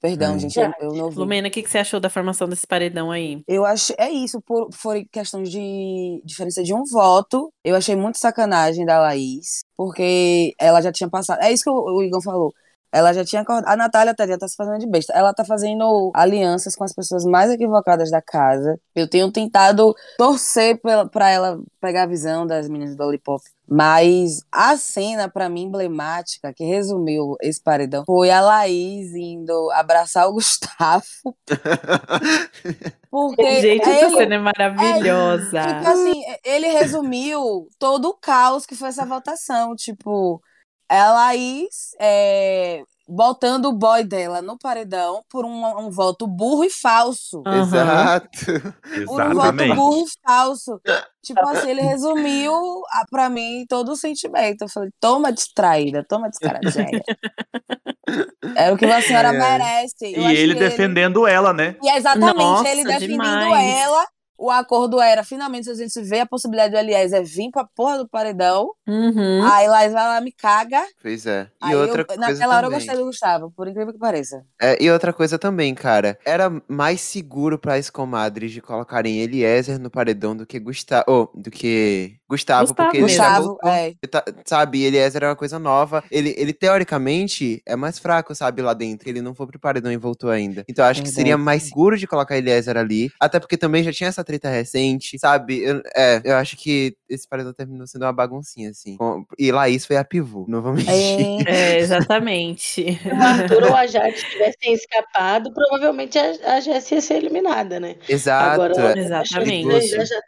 Perdão, Hum. gente, eu, eu não ouvi. Lumena, o que, que você achou da formação desse paredão aí? Eu acho, é isso, por, foi questão de diferença de um voto. Eu achei muito sacanagem da Laís, porque ela já tinha passado. É isso que o, o Igor falou. Ela já tinha acordado. A Natália Tadinha tá se fazendo de besta. Ela tá fazendo alianças com as pessoas mais equivocadas da casa. Eu tenho tentado torcer pra ela pegar a visão das meninas do Lollipop. Mas a cena, pra mim, emblemática, que resumiu esse paredão, foi a Laís indo abraçar o Gustavo. Porque Gente, ele- essa cena é maravilhosa. Tipo assim, ele resumiu todo o caos que foi essa votação. Tipo, a Laís é, botando o boy dela no paredão por um, um voto burro e falso. Aham. Exato. Por um voto Exatamente. burro e falso. Tipo assim, ele resumiu ah, pra mim todo o sentimento. Eu falei, toma distraída, toma descaradinha. é o que a senhora ai. merece. Eu E ele defendendo ela, né? e é exatamente Nossa, ele defendendo demais. ela. O acordo era, finalmente, a gente vê a possibilidade do Eliezer vir pra porra do paredão. Uhum. Aí Laís vai lá, me caga. Pois é. E Aí outra eu, coisa naquela hora eu gostei do Gustavo, por incrível que pareça. É, e outra coisa também, cara. Era mais seguro para as comadres de colocarem Eliezer no paredão do que Gustavo. Oh, do que Gustavo, Gustavo porque ele já Gustavo, voltou. é. Tá- sabe, Eliezer é uma coisa nova. Ele, ele, teoricamente, é mais fraco, sabe, lá dentro. Ele não foi pro paredão e voltou ainda. Então, eu acho que seria mais seguro de colocar Eliezer ali. Até porque também já tinha essa treta recente, sabe? Eu, é, eu acho que esse paredão terminou sendo uma baguncinha, assim. E Laís foi a pivô, não vou mentir. É, É, exatamente. Se o Arthur ou a Jade tivessem escapado, provavelmente a, a Jessie ia ser eliminada, né? Exato. Agora, Exatamente. que já, já.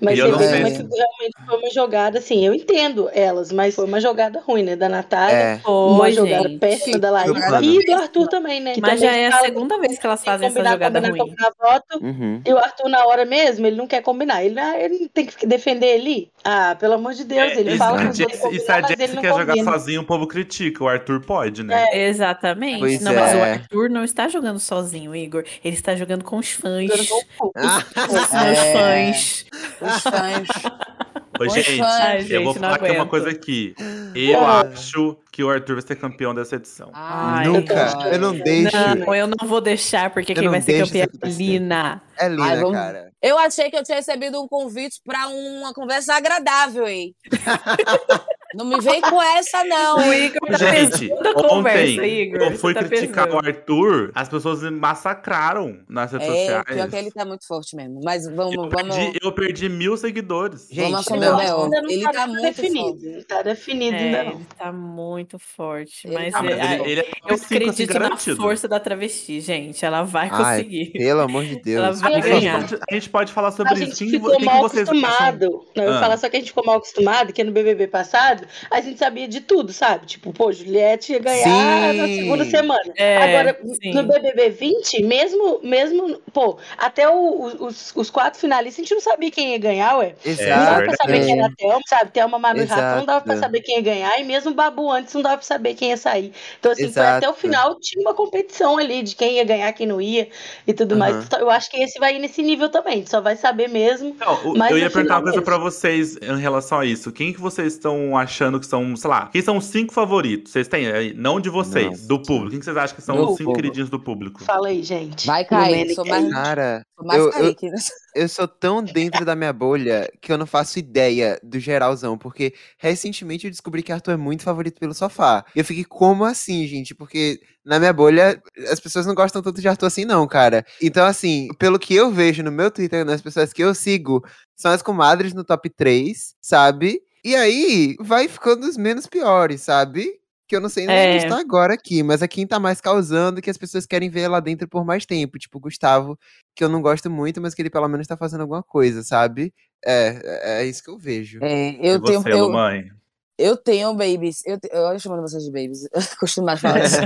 Mas E eu não sei é realmente Foi uma jogada, assim, eu entendo elas, mas foi uma jogada ruim, né? Da Natália. É. Uma jogada gente. péssima da. Jogada. E do Arthur também, né? Mas também já é a segunda vez que elas fazem essa combinar, jogada combinar, ruim. combinar voto. Uhum. E o Arthur, na hora mesmo, ele não quer combinar. Ele, ah, ele tem que defender ele. Ah, pelo amor de Deus, ele e, fala que a os e se a combinar, mas ele Jess não quer jogar sozinho, o povo critica. O Arthur pode, né? Exatamente. Pois não, mas o é. Arthur não está jogando sozinho, Igor. Ele está jogando com os fãs. Ah, Os meus É. fãs. Os fãs. Ô, Os gente. Ai, eu vou gente, falar aqui uma coisa aqui. Eu Ah. acho que o Arthur vai ser campeão dessa edição. Ai, Nunca. Eu não deixo. Não, eu não vou deixar, porque Eu quem vai ser deixo campeã isso é. Lina. É linda, Ai, vamos- cara. Eu achei que eu tinha recebido um convite pra uma conversa agradável, hein? Não me vem com essa, não. O Igor tá Gente, a ontem conversa, Igor. eu fui tá criticar pesando. o Arthur, as pessoas me massacraram nas redes É, sociais. pior que ele tá muito forte mesmo. Mas vamos, eu, vamos, perdi, eu perdi mil seguidores. Gente, vamos assumir não. o Ele tá muito definido. forte. Não tá definido ainda É, não. ele tá muito forte. Ele Mas, tá Ah, mas é- ele, ele é eu assim, acredito na garantido. força da travesti, gente. Ela vai Ai, conseguir. pelo amor de Ela Deus. vai A gente, ganhar. favor. pode, a gente pode falar sobre A isso. gente Quem, ficou mal acostumado. Não, eu Ah. vou falar só que a gente ficou mal acostumado, que no BBB passado, a gente sabia de tudo, sabe? Tipo, pô, Juliette ia ganhar na Sim. segunda semana. É, Agora, sim. no BBB 20, mesmo, mesmo, pô, até o- os, os quatro finalistas, a gente não sabia quem ia ganhar, ué. Não dava Exato. pra saber quem era a Thelma, sabe? Thelma, Manu e Rafa, não dava pra Exato. saber quem ia ganhar, e mesmo o Babu antes não dava pra saber quem ia sair. Então, assim, foi até o Exato. final, tinha uma competição ali de quem ia ganhar, quem não ia, e tudo mais. Aham. Então, eu acho que esse vai ir nesse nível também, a gente só vai saber mesmo Não, eu ia perguntar uma coisa mesmo. pra vocês em relação a isso. Quem que vocês estão achando que são, sei lá, quem são os cinco favoritos? Vocês têm aí, não de vocês, do público. Quem que vocês acham que são Do os cinco público. queridinhos do público? Fala aí, gente. Vai. Lumene, Sou mais, Cara, sou mais eu- eu- Kaique, né? eu sou tão dentro da minha bolha que eu não faço ideia do geralzão, porque recentemente eu descobri que Arthur é muito favorito pelo sofá. E eu fiquei, como assim, gente? Porque na minha bolha, as pessoas não gostam tanto de Arthur assim, não, cara. Então, assim, pelo que eu vejo no meu Twitter, nas pessoas que eu sigo, são as comadres no top 3, sabe? E aí, vai ficando os menos piores, sabe? Que eu não sei nem É. onde está agora aqui, mas é quem tá mais causando que as pessoas querem ver lá dentro por mais tempo. Tipo, o Gustavo, que eu não gosto muito, mas que ele pelo menos tá fazendo alguma coisa, sabe? É, é, é isso que eu vejo. É, eu e tenho. você, eu, mãe? eu tenho babies. Eu, te- eu chamando vocês de babies. Eu costumo mais falar isso.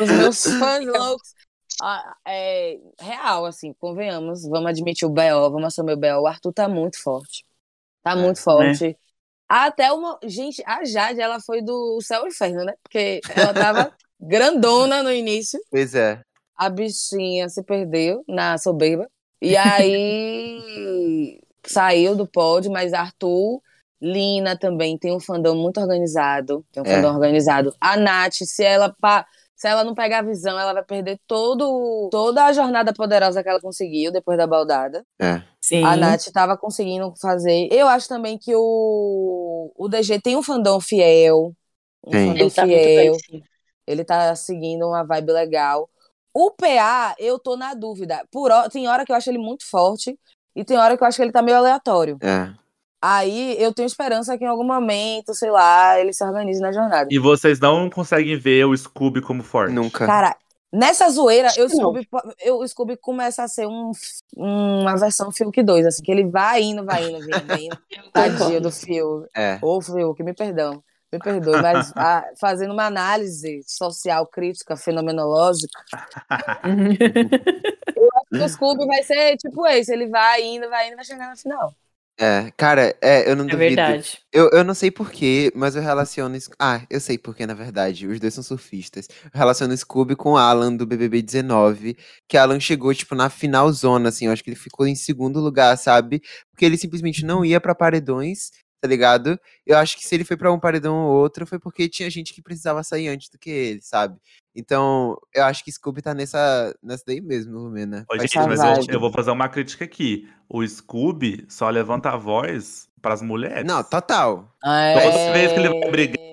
Os meus fãs loucos. Ah, é real, assim, convenhamos. Vamos admitir o B.O., vamos assumir o B.O. O Arthur tá muito forte. Tá muito forte. Até uma. Gente, a Jade, ela foi do céu ao inferno, né? Porque ela tava grandona no início. Pois é. A bichinha se perdeu na soberba. E aí saiu do pódio, mas Arthur, Lina também tem um fandom muito organizado. Tem um É. fandom organizado. A Nath, se ela, pa- se ela não pegar a visão, ela vai perder todo, toda a jornada poderosa que ela conseguiu depois da baldada. É. Sim. A Nath tava conseguindo fazer. Eu acho também que o, o DG tem um fandom fiel. Um Tem. fandom Ele tá fiel. bem, sim. Ele tá seguindo uma vibe legal. O PA, eu tô na dúvida. Por tem hora que eu acho ele muito forte e tem hora que eu acho que ele tá meio aleatório. É. Aí eu tenho esperança que em algum momento, sei lá, ele se organize na jornada. E vocês não conseguem ver o Scooby como forte? Nunca. Cara, nessa zoeira, Acho eu que. Scooby, eu, o Scooby começa a ser um, uma versão Fiuk 2, assim, que ele vai indo, vai indo, vai indo, vai indo. Tadinho do Fiuk. É. Ô, Fiuk, me perdão. Me perdoe, mas ah, fazendo uma análise social, crítica, fenomenológica, o Scooby vai ser tipo esse, ele vai indo, vai indo, vai chegar na final. É. Cara, é, eu não É duvido. verdade. Eu, eu não sei porquê, mas eu relaciono. Ah, eu sei porquê, na verdade. Os dois são surfistas. Eu relaciono Scooby com Alan do BBB 19. Que Alan chegou, tipo, na final zona, assim. Eu acho que ele ficou em segundo lugar, sabe? Porque ele simplesmente não ia pra paredões, tá ligado? Eu acho que se ele foi pra um paredão ou outro, foi porque tinha gente que precisava sair antes do que ele, sabe? Então, eu acho que Scooby tá nessa, nessa daí mesmo, Lumena. Ô, Faz gente, mas eu, eu vou fazer uma crítica aqui. O Scooby só levanta a voz pras mulheres. Não, total. Todas as vezes que ele vai brigar.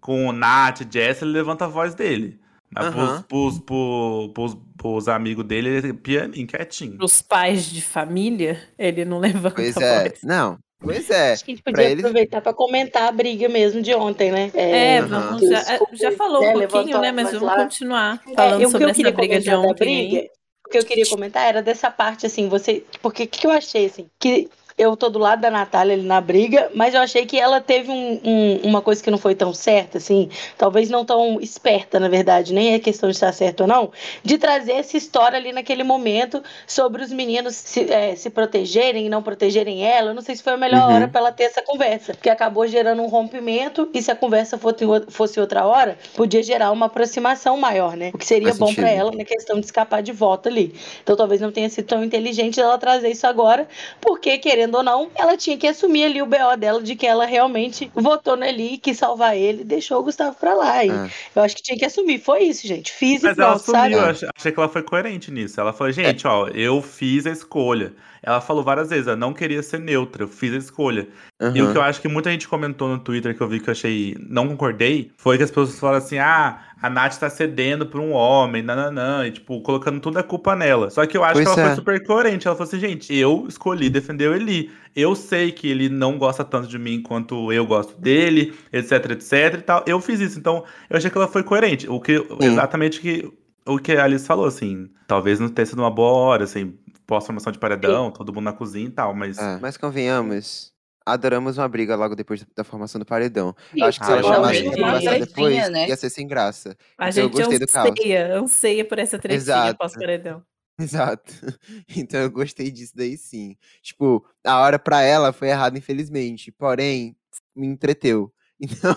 Com o Nath, Jess, ele levanta a voz dele. Mas pros, pros, pros, pros, pros amigos dele, ele é pianinho, quietinho. Os pais de família, ele não levanta Pois a é. voz. Não, pois é. Acho que a gente pra podia eles- aproveitar pra comentar a briga mesmo de ontem, né? É, Aham. vamos já, Scooby, já falou né, um pouquinho, né? Mas vamos lá. continuar É, falando o que sobre eu essa queria briga de ontem. briga, o que eu queria comentar era dessa parte, assim, você. Porque o que, que eu achei, assim? Que eu tô do lado da Natália ali na briga, mas eu achei que ela teve um, um, uma coisa que não foi tão certa, assim, talvez não tão esperta, na verdade, nem é questão de estar certo ou não, de trazer essa história ali naquele momento sobre os meninos se, é, se protegerem e não protegerem ela. Eu não sei se foi a melhor Uhum. hora para ela ter essa conversa, porque acabou gerando um rompimento e se a conversa fosse, fosse outra hora, podia gerar uma aproximação maior, né? O que seria Faz bom para ela na questão de escapar de volta ali. Então talvez não tenha sido tão inteligente ela trazer isso agora, porque, querendo ou não, ela tinha que assumir ali o BO dela de que ela realmente votou nele, quis salvar ele, deixou o Gustavo pra lá. E Ah. eu acho que tinha que assumir. Foi isso, gente. Fiz e Mas ela pronto, sabe? assumiu, eu achei, que ela foi coerente nisso. Ela falou, gente, ó, eu fiz a escolha. Ela falou várias vezes, eu não queria ser neutra, eu fiz a escolha. E o que eu acho que muita gente comentou no Twitter que eu vi que eu achei, não concordei, foi que as pessoas falaram assim, ah, a Nath tá cedendo pra um homem, nananã, e tipo, colocando tudo a culpa nela. Só que eu acho Pois que ela é. foi super coerente. Ela falou assim, gente, eu escolhi defender o Eli. Eu sei que ele não gosta tanto de mim quanto eu gosto dele, etc, etc e tal. Eu fiz isso, então eu achei que ela foi coerente. O que, exatamente que, o que a Alice falou, assim, talvez não tenha sido uma boa hora, assim, pós-formação de paredão, todo mundo na cozinha e tal, mas... É, mas convenhamos, adoramos uma briga logo depois da formação do paredão. Eu acho que se Ah, ela eu chamasse pra conversar depois, né? ia ser sem graça. A Então eu gente gostei do caos. anseia, anseia por essa tretinha Exato. pós-paredão. Exato. Então eu gostei disso daí sim. Tipo, a hora pra ela foi errada, infelizmente. Porém, me entreteu. Então,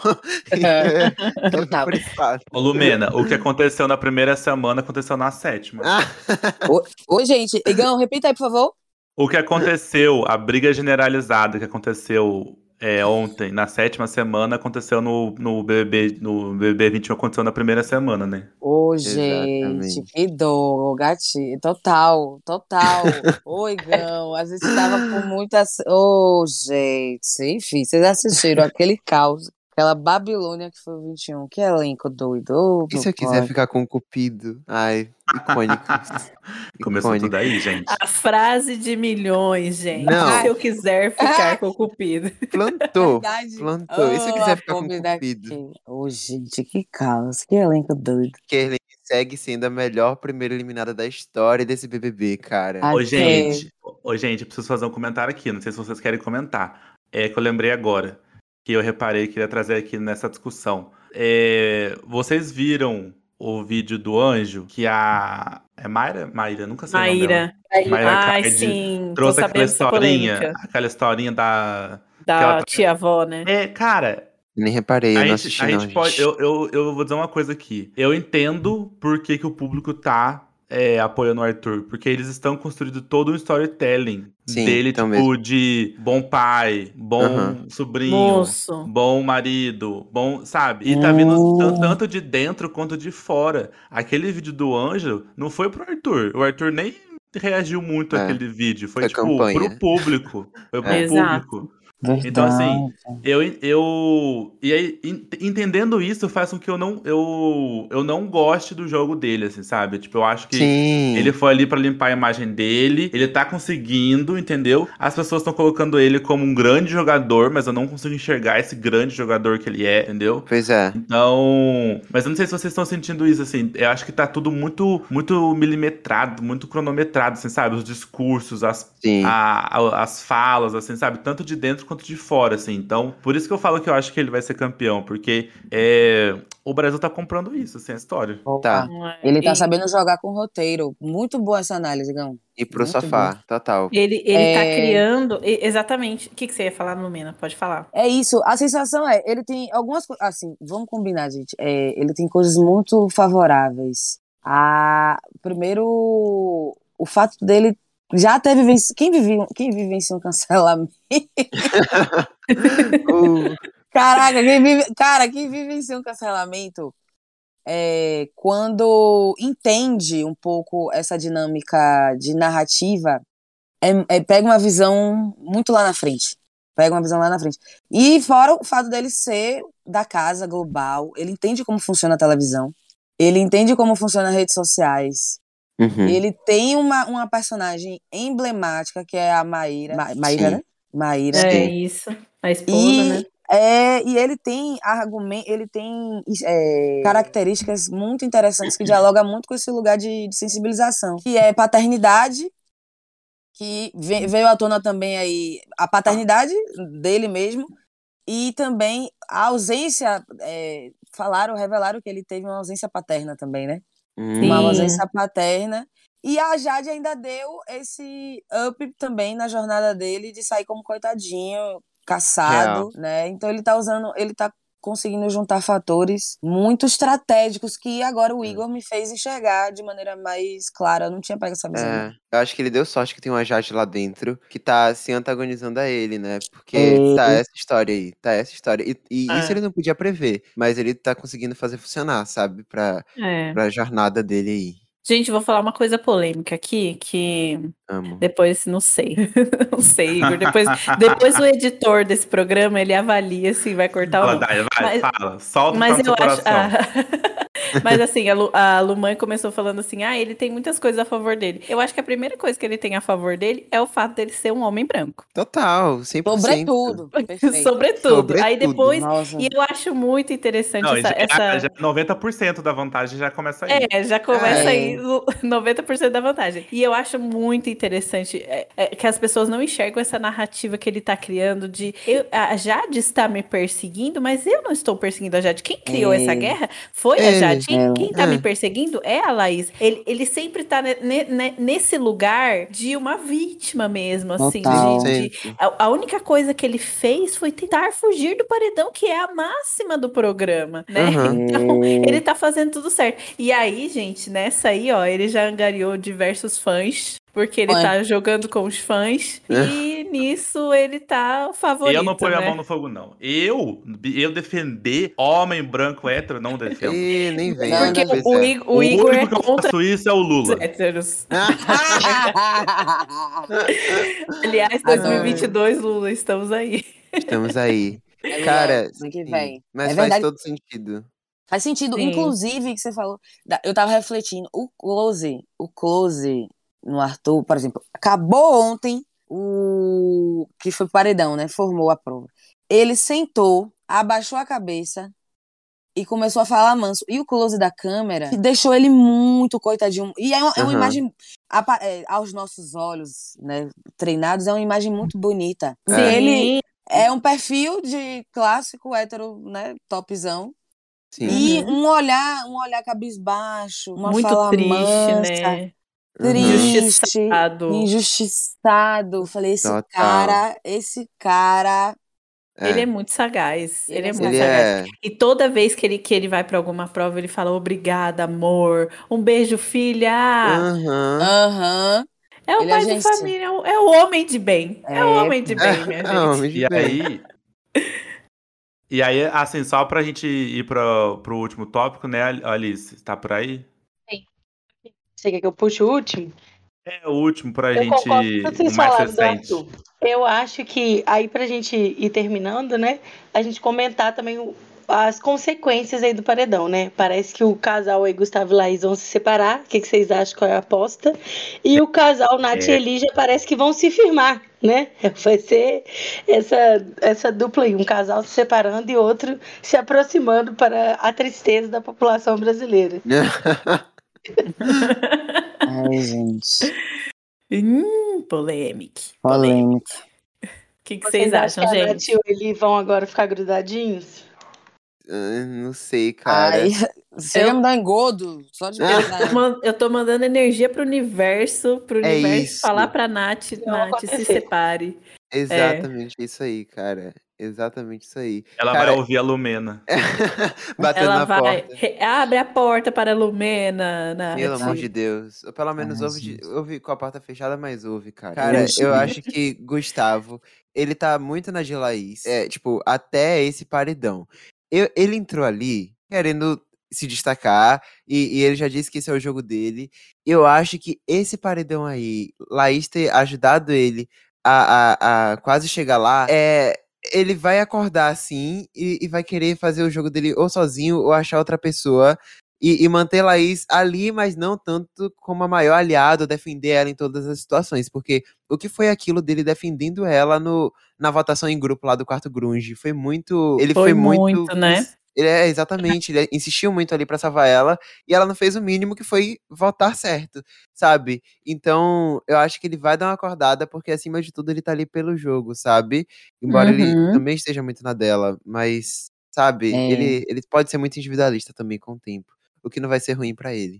eu esse fato. Ô, Lumena, o que aconteceu na primeira semana aconteceu na sétima. Ah, Oi, gente. Igão, repita aí, por favor. O que aconteceu, a briga generalizada que aconteceu é, ontem, na sétima semana, aconteceu no, no BBB, no BBB 21, aconteceu na primeira semana, né? Ô, Exatamente. gente, que dor, gatinho. Total, total. Ô, Igão, a gente tava com muitas. Ô, gente. Enfim, vocês assistiram aquele caos, aquela Babilônia que foi o 21. Que elenco doido. E se eu quiser pai. ficar com o Cupido? Ai, icônico. Começou Icônico. tudo aí, gente. A frase de milhões, gente. Não. Se eu quiser ficar com o Cupido. Plantou. Verdade. Plantou. E se eu quiser ficar com o Cupido? daqui. Ô, gente, que caos, que elenco doido. Kerlin segue sendo a melhor primeira eliminada da história desse BBB, cara. Ô, que- gente, ô, gente, eu preciso fazer um comentário aqui. Não sei se vocês querem comentar. É que eu lembrei agora. Que eu reparei que ia trazer aqui nessa discussão. É, vocês viram o vídeo do anjo que a. É Mayra? Mayra, nunca sei. Maíra. Mayra Ai, Card sim. Trouxe aquela historinha. Aquela historinha da. Da ela tá- tia-avó, né? É, cara, Nem reparei, eu a não gente, assisti a não, gente pode. gente. Eu, eu, eu vou dizer uma coisa aqui. Eu entendo por que, que o público tá é, apoiando o Arthur. Porque eles estão construindo todo um storytelling Sim, dele, então tipo, mesmo. de bom pai, bom Aham. sobrinho. Moço. Bom marido, bom, sabe? E tá vindo tan- tanto de dentro quanto de fora. Aquele vídeo do Anjo não foi pro Arthur. O Arthur nem reagiu muito É. àquele vídeo. Foi, Foi tipo, campanha. pro público. Foi pro É. Exato. Público. Então, assim, Eu, eu e aí, en- entendendo isso faz com que eu não eu, eu não goste do jogo dele, assim, sabe? Tipo, eu acho que Sim. ele foi ali pra limpar a imagem dele, ele tá conseguindo, entendeu? As pessoas estão colocando ele como um grande jogador, mas eu não consigo enxergar esse grande jogador que ele é, entendeu? Pois é. Então, mas eu não sei se vocês estão sentindo isso, assim. Eu acho que tá tudo muito, muito milimetrado, muito cronometrado, assim, sabe? Os discursos, as a- a- as falas, assim, sabe? Tanto de dentro quanto de fora, assim. Então, por isso que eu falo que eu acho que ele vai ser campeão, porque é, o Brasil tá comprando isso, assim, a história. Tá. Ele tá E- sabendo jogar com roteiro. Muito boa essa análise, Gão. E pro Muito sofá, total. Ele, ele tá É. criando. e- Exatamente. O que, que você ia falar, Lumena? Pode falar. É isso. A sensação é, ele tem algumas coisas. Assim, vamos combinar, gente. É, ele tem coisas muito favoráveis. A, primeiro, o fato dele já vivenciado. Quem, vive, quem vivencia um cancelamento? Uh, Caraca, quem vive, cara, quem vivencia um cancelamento é, quando entende um pouco essa dinâmica de narrativa, é, é, pega uma visão muito lá na frente. Pega uma visão lá na frente. E fora o fato dele ser da casa global, ele entende como funciona a televisão, ele entende como funciona as redes sociais, uhum. ele tem uma, uma personagem emblemática que é a Maíra. Ma Maíra, Sim. né? Maíra. É Sim. isso. A esposa, E, né? é, e ele tem argumento, ele tem é, características muito interessantes que dialogam muito com esse lugar de, de sensibilização, que é paternidade que ve- veio à tona também aí a paternidade dele mesmo e também a ausência, é, falaram, revelaram que ele teve uma ausência paterna também, né? Hum, Uma Sim. ausência paterna. E a Jade ainda deu esse up também na jornada dele de sair como coitadinho, caçado, né? Então ele tá usando, ele tá conseguindo juntar fatores muito estratégicos que agora o É. Igor me fez enxergar de maneira mais clara. Eu não tinha pego essa visão. É, eu acho que ele deu sorte que tem uma Jade lá dentro que tá se antagonizando a ele, né? Porque É. tá essa história aí, tá essa história. E, e É. isso ele não podia prever, mas ele tá conseguindo fazer funcionar, sabe? Pra, É. pra jornada dele aí. Gente, vou falar uma coisa polêmica aqui, que Amo. depois, não sei. não sei, Igor. Depois, depois o editor desse programa, ele avalia se vai cortar ou Fala, não. Dai, vai, Mas- fala. Solta Mas o eu acho. coração. ah, Mas assim, a, Lu, a Lumãe começou falando assim: ah, ele tem muitas coisas a favor dele. Eu acho que a primeira coisa que ele tem a favor dele é o fato dele ser um homem branco. Total, 100%. Sobretudo. Perfeito. Sobretudo. Aí Sobretudo. depois. Nossa. E eu acho muito interessante Não, essa. já, essa- já 90% da vantagem já começa aí. É, já começa É. aí o 90% da vantagem. E eu acho muito interessante é, é, que as pessoas não enxergam essa narrativa que ele tá criando de eu- a Jade está me perseguindo, mas eu não estou perseguindo a Jade. Quem criou É. essa guerra foi a Ele. Jade. Quem, Ela. quem tá É. me perseguindo é a Laís. Ele, ele sempre tá ne- ne- ne- nesse lugar de uma vítima mesmo, assim. Total. de- a, a única coisa que ele fez foi tentar fugir do paredão, que é a máxima do programa, né? Aham. Então, É. ele tá fazendo tudo certo. E aí, gente, nessa aí, ó, ele já angariou diversos fãs, porque ele Fã. tá jogando com os fãs. e nisso ele tá o favorito, eu não ponho né? a mão no fogo, não. Eu, eu defender homem branco hétero, não defendo. E nem vem. Não, Porque pois o, é. Ig- O, o Igor é único que eu contra faço isso é o Lula. héteros. Aliás, Adoro. 2022, Lula, estamos aí. Estamos aí. É Cara, sim, vem. mas É faz verdade. todo sentido. Faz sentido. Sim. Inclusive, que você falou. Eu tava refletindo. O close, o close no Arthur, por exemplo, acabou ontem o. Que foi paredão, né? Formou a prova. Ele sentou, abaixou a cabeça e começou a falar manso. E o close da câmera deixou ele muito coitadinho. E é uma, é uma imagem, é, aos nossos olhos, né, treinados, é uma imagem muito bonita. Se É. ele é um perfil de clássico hétero, né, topzão. Sim. E um olhar, um olhar cabisbaixo, uma Muito fala triste, mansa, né? Uhum. triste, Injustiçado. injustiçado. Falei, esse Total. cara, esse cara. É. Ele é muito sagaz. Ele, Ele é é muito Ele sagaz. é. E toda vez que ele, que ele vai pra alguma prova, ele fala obrigada, amor. Um beijo, filha. Aham. Aham. É o Ele é pai de gente. família, é o- é o homem de bem. É, o É. homem de bem, minha É, gente. homem de E bem. aí. E aí, assim, só pra gente ir pro, pro último tópico, né, Alice? Tá por aí? Você quer que eu puxe o último? É o último pra Eu gente. o mais recente. Eu acho que aí pra gente ir terminando, né? A gente comentar também o- as consequências aí do paredão, né? Parece que o casal aí, Gustavo e Laís, vão se separar. O que, que vocês acham? Qual é a aposta? E o casal Nath e É. Elija parece que vão se firmar, né? Vai ser essa, essa dupla aí, um casal se separando e outro se aproximando para a tristeza da população brasileira. Ai, gente. Hum, polêmica. Polêmica. O que, que vocês acham, que a gente? Nath e o Eli vão agora ficar grudadinhos? Ah, Não sei, cara. Ai, você Eu- ia me dar engodo só de pensar. Man- Eu tô mandando energia pro universo, pro É universo isso. falar pra Nath, Não Nath, se separe. Exatamente isso aí, cara. Exatamente isso aí. Ela Cara, vai ouvir a Lumena. Batendo Ela na vai, porta. re- abre a porta para a Lumena, Nath. Pelo amor de Deus. Ou pelo menos Ai, ouve, de- ouve com a porta fechada, mas ouve, cara. Cara, eu eu acho que Gustavo, ele tá muito na de Laís. É, tipo, até esse paredão. Eu- ele entrou ali querendo se destacar, e, e ele já disse que esse é o jogo dele. Eu acho que esse paredão aí, Laís ter ajudado ele a, a, a quase chegar lá, é. Ele vai acordar assim e, e vai querer fazer o jogo dele ou sozinho ou achar outra pessoa e, e manter Laís ali, mas não tanto como a maior aliada, defender ela em todas as situações. Porque o que foi aquilo dele defendendo ela no, na votação em grupo lá do quarto Grunge? Foi muito. Ele Foi foi, muito. muito, né? Ele é exatamente, ele insistiu muito ali pra salvar ela e ela não fez o mínimo que foi votar certo, sabe? Então, eu acho que ele vai dar uma acordada porque acima de tudo ele tá ali pelo jogo, sabe? Embora ele Uhum. também esteja muito na dela, mas sabe, É. ele ele pode ser muito individualista também com o tempo, o que não vai ser ruim pra ele.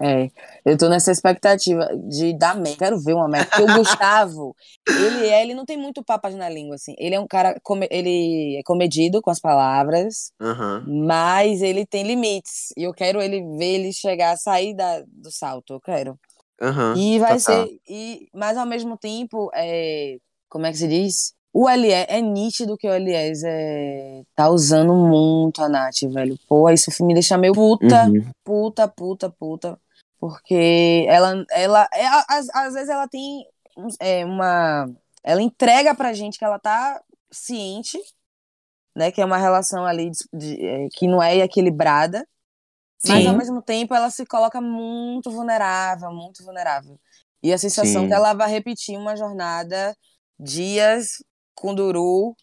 É, é. Eu tô nessa expectativa de dar merda. Quero ver uma merda. Porque o Gustavo, ele é, ele não tem muito papas na língua, assim. Ele é um cara, come- ele é comedido com as palavras, Aham. mas ele tem limites. E eu quero ele ver ele chegar, sair da, do salto. Eu quero. Aham. E vai total. ser. E, mas ao mesmo tempo, é, como é que se diz? O Elié, é nítido que o Eliezer tá usando muito a Nath, velho. Pô, isso me deixa meio puta, Uhum. puta, puta, puta. Porque ela, ela é, às, às vezes ela tem é, uma. Ela entrega pra gente que ela tá ciente, né? Que é uma relação ali de- de- é, que não é equilibrada. Mas Sim. ao mesmo tempo ela se coloca muito vulnerável, muito vulnerável. E a sensação Sim. que ela vai repetir uma jornada dias com Duru.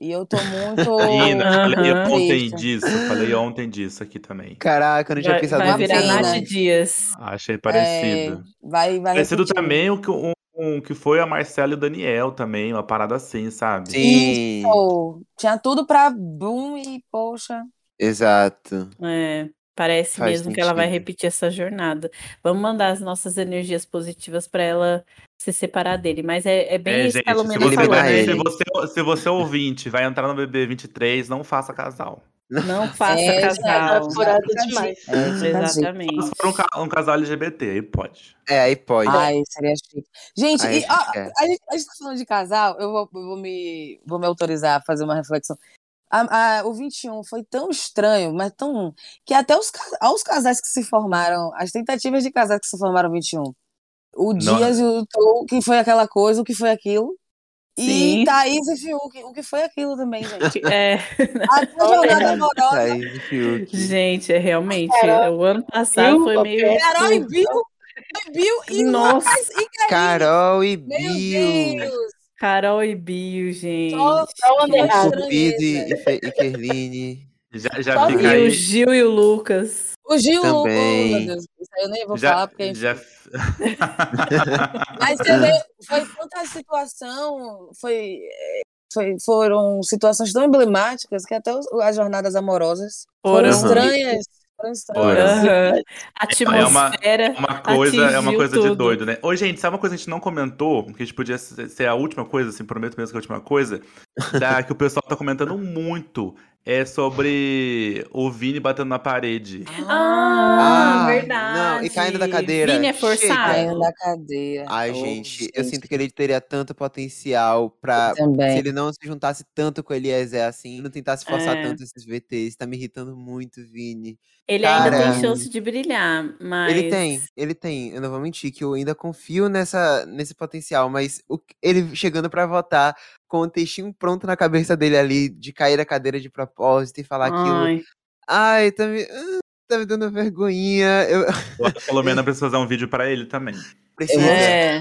E eu tô muito. Aham. ontem triste. disso, falei ontem disso aqui também. Caraca, eu não tinha Vai, pensado vai uma virar nisso. Nath Dias. Achei parecido. É, vai, vai Parecido repetir. também o que, um, um que foi a Marcela e o Daniel também, uma parada assim, sabe? Sim, Pô, tinha tudo pra boom e, poxa. exato. É, parece Faz mesmo que ela vai sentido. repetir essa jornada. Vamos mandar as nossas energias positivas pra ela se separar dele. Mas é, é bem É, isso que a gente, se você, vai- ele. se, você, se você ouvinte vai entrar no BB23, não faça casal. Não faça É, casal. a demais. É. Exatamente. Se for um, um casal LGBT, aí pode. É, aí pode. Ai, seria chique. Gente, Aí e, a gente ó, quer. a, gente, a gente tá falando de casal, eu vou, eu vou, me, vou me autorizar a fazer uma reflexão. A- a- o 21 foi tão estranho, mas tão. que até os, aos casais que se formaram, as tentativas de casais que se formaram no 21. O Não. Dias e o Tou, que foi aquela coisa, o que foi aquilo. Sim. E Thaís e Fiuk, o que foi aquilo também, gente. É, a jornada amorosa. Aí, no Fiuk. gente, é realmente. Carol, o ano passado Bill, foi meio. Carol e Bill. e Bill e Nossa. Lucas e. Carol e Meu Bill. Deus. Carol e Bill, gente. Só. Cupido e, e e Kerline. Já, já Só fica E o aí. Gil e o Lucas. O Gil, Também. oh, meu Deus, isso aí eu nem vou Já, falar, porque já, Mas você vê, foi tanta situação, foi, é, foi, foram situações tão emblemáticas que até os- as jornadas amorosas foram Foram. estranhas. Foram estranhas. Aham. A É uma- atmosfera. uma coisa, é uma coisa de doido, né? Ô, gente, sabe uma coisa que a gente não comentou? Que a gente podia ser ser a última coisa, assim, prometo mesmo que é a última coisa, da, que o pessoal tá comentando muito. É sobre o Vini batendo na parede. Ah, Ah, verdade. não, e caindo da cadeira. Vini é forçado. Caindo da cadeia. Ai, Oh, gente, eu sinto que ele teria tanto potencial pra. Se ele não se juntasse tanto com o Eliezer assim, não tentasse forçar É. tanto esses VTs, tá me irritando muito, Vini. Ele ainda tem chance de brilhar, mas. Ele tem, ele tem. Eu não vou mentir que eu ainda confio nessa, nesse potencial, mas o- ele chegando pra votar com o textinho pronto na cabeça dele ali, de cair da cadeira de propósito e falar aquilo. Ai, tá me, ah, tá me dando vergonhinha. Eu Eu acho que a Filomena precisa fazer um vídeo pra ele também. precisa, é.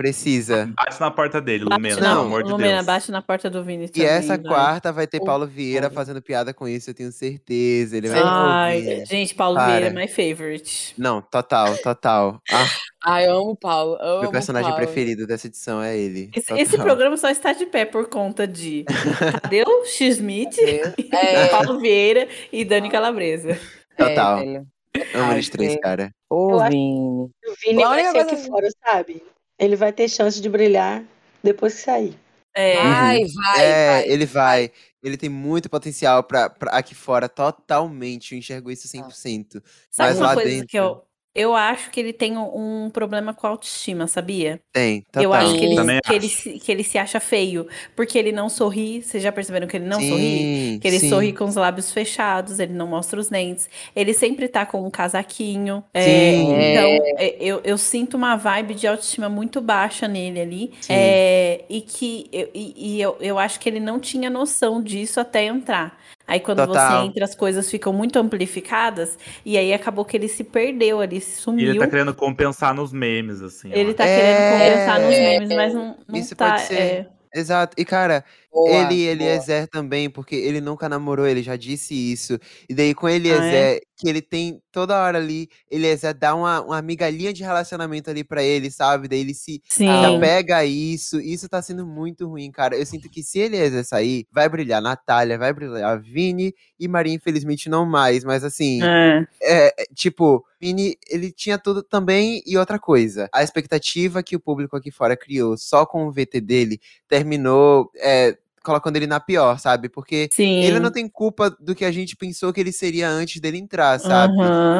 Precisa. Bate na porta dele, Bate Lumena, na, pelo amor de Lumena, Deus. bate na porta do Vini E também. essa vai. quarta vai ter Paulo Vieira oh. fazendo piada com isso, eu tenho certeza. Ele vai. Ai, Vini. gente, Paulo Para. Vieira é my favorite. Não, total, total. Ah, Ai, eu amo o Paulo. Eu meu personagem Paulo. preferido dessa edição é ele. Esse, esse programa só está de pé por conta de Tadeu X-Smith, É, Paulo Vieira e Dani Calabresa. Total. É. Amo Ai, eles três, cara. Ô, Vini. O Vini A vai ser aqui fora, sabe? Ele vai ter chance de brilhar depois que sair. É, Vai, vai, é, vai. ele vai. Ele tem muito potencial pra, pra aqui fora, totalmente. Eu enxergo isso 100%. sabe Mas uma lá coisa dentro- que eu. Eu acho que ele tem um, problema com a autoestima, sabia? Tem, total. Eu acho que ele, Também que, ele se, que ele se acha feio. Porque ele não sorri. Vocês já perceberam que ele não sim, sorri? Que ele sim. sorri com os lábios fechados, ele não mostra os dentes. Ele sempre tá com um casaquinho. É, Sim. então, é, eu, eu sinto uma vibe de autoestima muito baixa nele ali. Sim. É, e que eu, e, e eu, eu acho que ele não tinha noção disso até entrar. Aí quando Total. você entra, as coisas ficam muito amplificadas. E aí acabou que ele se perdeu ali, se E sumiu. ele tá querendo compensar nos memes, assim. Ele acho. tá É, querendo compensar nos memes, mas não, não isso tá. pode ser. é, Exato. E, cara, Boa, ele e boa. Eliezer também, porque ele nunca namorou, ele já disse isso. E daí com Ah, é? Eliezer, que ele tem toda hora ali, Eliezer dá uma, uma migalhinha de relacionamento ali pra ele, sabe? Daí ele se apega a isso. Isso tá sendo muito ruim, cara. Eu sinto que se Eliezer sair, vai brilhar Natália, vai brilhar Vini e Maria, infelizmente, não mais. Mas assim, É. é, é, tipo, Vini, ele tinha tudo também. E outra coisa, a expectativa que o público aqui fora criou só com o VT dele terminou é, colocando ele na pior, sabe? Porque Sim. ele não tem culpa do que a gente pensou que ele seria antes dele entrar, sabe?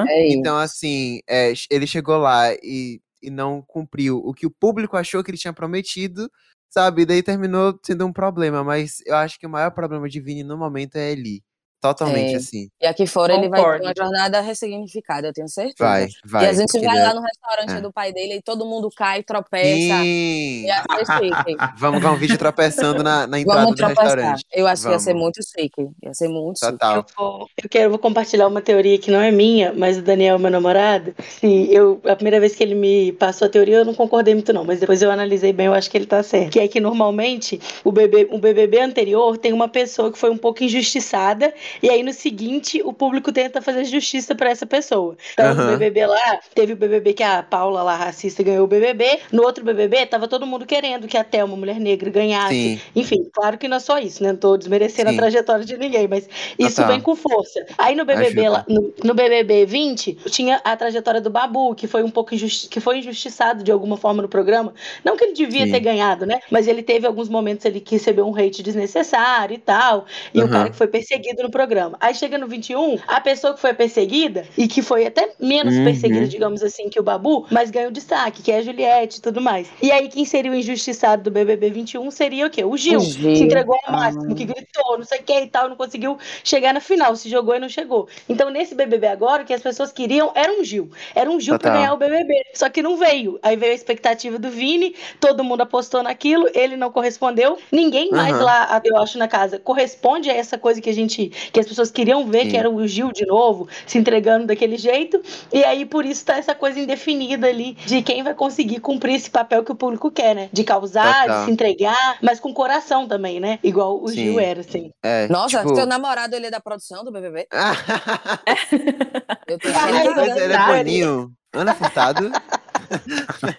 É isso. Então, assim, é, ele chegou lá e, e não cumpriu o que o público achou que ele tinha prometido, sabe? E daí terminou sendo um problema. Mas eu acho que o maior problema de Vini no momento é Eli. Totalmente É. assim. E aqui fora ele vai ter uma jornada ressignificada, eu tenho certeza. Vai, vai. e a gente vai ele é- lá no restaurante é. do pai dele e todo mundo cai, tropeça. Sim! Ia ser chique. Vamos com um vídeo tropeçando na, na entrada Vamos do tropeçar. restaurante. Eu acho que ia ser Vamos. muito chique. Ia ser muito chique. Total. Eu, vou, eu quero vou compartilhar uma teoria que não é minha, mas o Daniel, meu namorado. Se eu, a primeira vez que ele me passou a teoria, eu não concordei muito, não. Mas depois eu analisei bem, eu acho que ele tá certo. Que é que normalmente o, bebê, o BBB anterior tem uma pessoa que foi um pouco injustiçada, e aí no seguinte o público tenta fazer justiça pra essa pessoa. Então, no Aham. BBB lá, teve o BBB que a Paula lá, racista, ganhou o BBB. No outro BBB, tava todo mundo querendo que a Thelma, mulher negra, ganhasse. Sim. Enfim, claro que não é só isso, né? Não tô desmerecendo Sim. a trajetória de ninguém, mas isso Total. vem com força. Aí no BBB, lá, no, no BBB 20, tinha a trajetória do Babu, que foi um pouco injusti que foi injustiçado de alguma forma no programa. Não que ele devia Sim. ter ganhado, né? Mas ele teve alguns momentos ali que recebeu um hate desnecessário e tal. E o Aham. cara que foi perseguido no programa. Aí chega no 21, a pessoa que foi perseguida, e que foi até menos Uhum. perseguida, digamos assim, que o Babu, mas ganhou destaque, que é a Juliette e tudo mais. E aí, quem seria o injustiçado do BBB 21 seria o quê? O Gil. O Gil. Se entregou ao Ah. máximo, que gritou, não sei o que e tal, não conseguiu chegar na final, se jogou e não chegou. Então, nesse BBB agora, o que as pessoas queriam era um Gil. Era um Gil pra Total. ganhar o BBB. Só que não veio. Aí veio a expectativa do Vini, todo mundo apostou naquilo, ele não correspondeu. Ninguém mais Aham. lá, eu acho, na casa, corresponde a essa coisa que a gente, que as pessoas queriam ver, Sim. que era o Gil de novo, se entregando daquele jeito. E aí, por isso, tá essa coisa indefinida ali de quem vai conseguir cumprir esse papel que o público quer, né? De causar, Total. de se entregar, mas com coração também, né? Igual o Sim. Gil era, assim. É, Nossa, tipo... teu namorado ele é da produção do BBB? Eu tenho. Mas ele é boninho. Ana Furtado.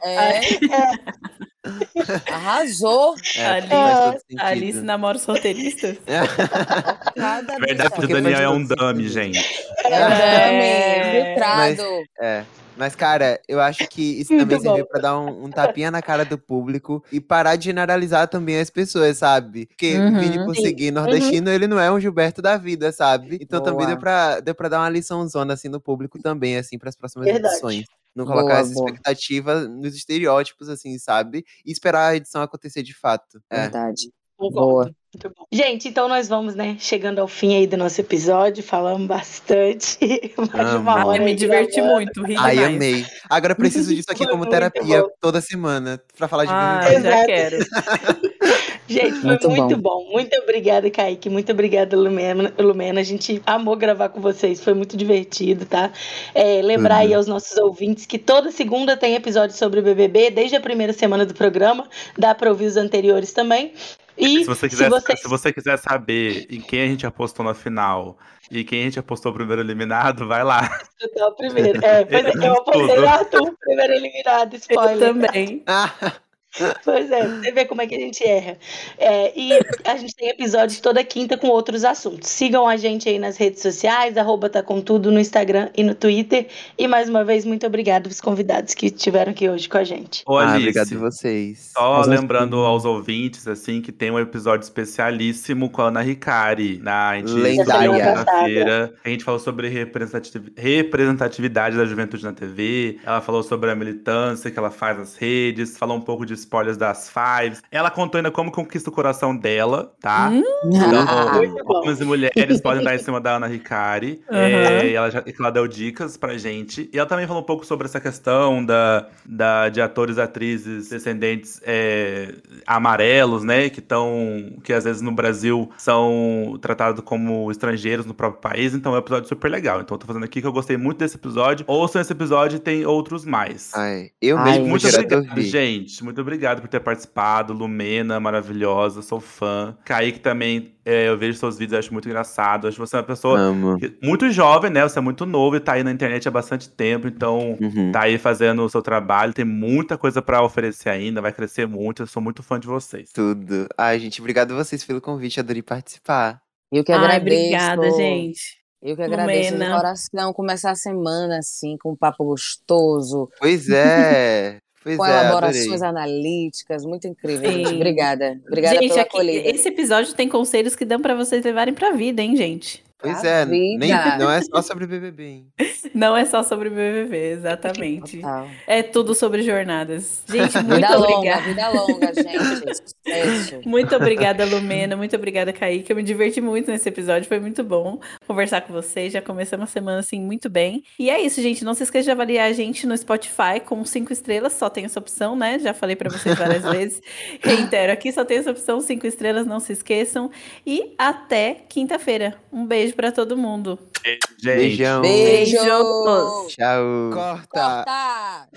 É. Arrasou. É, Ali- faz todo sentido. Alice namora os roteiristas. Na verdade, bicha. o Daniel é um dummy, gente. É, É. filtrado. É. Mas, cara, eu acho que isso Muito também serviu bom. pra dar um, um tapinha na cara do público e parar de generalizar também as pessoas, sabe? Porque Uhum. o Vini, por Sim. seguir nordestino, ele não é um Gilberto da vida, sabe? Então também Boa. deu pra, deu pra dar uma liçãozona, assim, no público também, assim, pras próximas Verdade. edições. Não Boa, colocar essa boa. expectativa nos estereótipos, assim, sabe? E esperar a edição acontecer de fato. É. Verdade. Muito bom. Gente, então nós vamos, né, chegando ao fim aí do nosso episódio, falamos bastante, mais uma hora Ai, me aí diverti gravando. muito, ri Ai, demais. amei. Agora eu preciso disso aqui como terapia bom. toda semana, pra falar de Ah, BBB. já Exato. quero. Gente, foi Muito muito, bom. bom. Muito obrigada, Kaique. Muito obrigada, Lumena. Lumena. A gente amou gravar com vocês. Foi muito divertido, tá? É, lembrar aí Uhum. aos nossos ouvintes que toda segunda tem episódio sobre o BBB, desde a primeira semana do programa. Dá pra ouvir os anteriores também. E Se você, quiser, vocês- se você quiser saber em quem a gente apostou na final e quem a gente apostou primeiro eliminado, vai lá. o primeiro. É, pois é, eu apostei no Arthur, primeiro eliminado, Eu spoiler. também. Ah, Pois é, você vê como é que a gente erra. É, e a gente tem episódios toda quinta com outros assuntos. Sigam a gente aí nas redes sociais, arroba tá com tudo no Instagram e no Twitter. E mais uma vez, muito obrigado aos convidados que estiveram aqui hoje com a gente. Ô, ah, Alice, obrigado a vocês. Só Mas lembrando aos ouvintes, assim, que tem um episódio especialíssimo com a Ana Ricari. Na, a gente Lendária. segunda-feira. A gente falou sobre representativi- representatividade da juventude na TV. Ela falou sobre a militância que ela faz nas redes. Falou um pouco de spoilers das Fives. Ela contou ainda como conquista o coração dela, tá? Hum? Então, bom. homens e mulheres podem dar em cima da Ana Ricari. Aham. É, e ela, já, ela deu dicas pra gente. E ela também falou um pouco sobre essa questão da, da, de atores e atrizes descendentes é, amarelos, né? Que estão. Que às vezes no Brasil são tratados como estrangeiros no próprio país. Então é um episódio super legal. Então eu tô fazendo aqui que eu gostei muito desse episódio. Ouçam esse episódio e tem outros mais. Ai, eu Ai, mesmo, muito obrigado, gente. Muito obrigado por ter participado. Lumena, maravilhosa, sou fã. Kaique também, é, eu vejo seus vídeos, acho muito engraçado. Acho você uma pessoa Amo. muito jovem, né? Você é muito novo e tá aí na internet há bastante tempo, então Uhum. tá aí fazendo o seu trabalho. Tem muita coisa pra oferecer ainda, vai crescer muito. Eu sou muito fã de vocês. Tudo. Ai, gente, obrigado a vocês pelo convite. Adorei participar. Eu que Ai, agradeço. obrigada, gente. Eu que agradeço de Lumena. coração começar a semana assim, com um papo gostoso, Pois é. Pois com é, adorei. elaborações analíticas, muito incrível, Sim. gente. Obrigada. Obrigada gente, pela aqui, acolhida. esse episódio tem conselhos que dão pra vocês levarem pra vida, hein, gente? Pois é, nem, não é só sobre BBB, hein? Não é só sobre BBB, exatamente. Total. É tudo sobre jornadas. Gente, muito Vida longa, obrigada. vida longa, gente. Muito obrigada, Lumena. Muito obrigada, Kaique. Eu me diverti muito nesse episódio. Foi muito bom conversar com vocês. Já começamos a semana assim muito bem. E é isso, gente. Não se esqueça de avaliar a gente no Spotify com cinco estrelas. Só tem essa opção, né? Já falei pra vocês várias vezes. Reitero aqui, só tem essa opção, cinco estrelas. Não se esqueçam. E até quinta-feira. Um beijo pra todo mundo. Gente. Beijão. Beijo. Beijos. Tchau. Corta. Corta.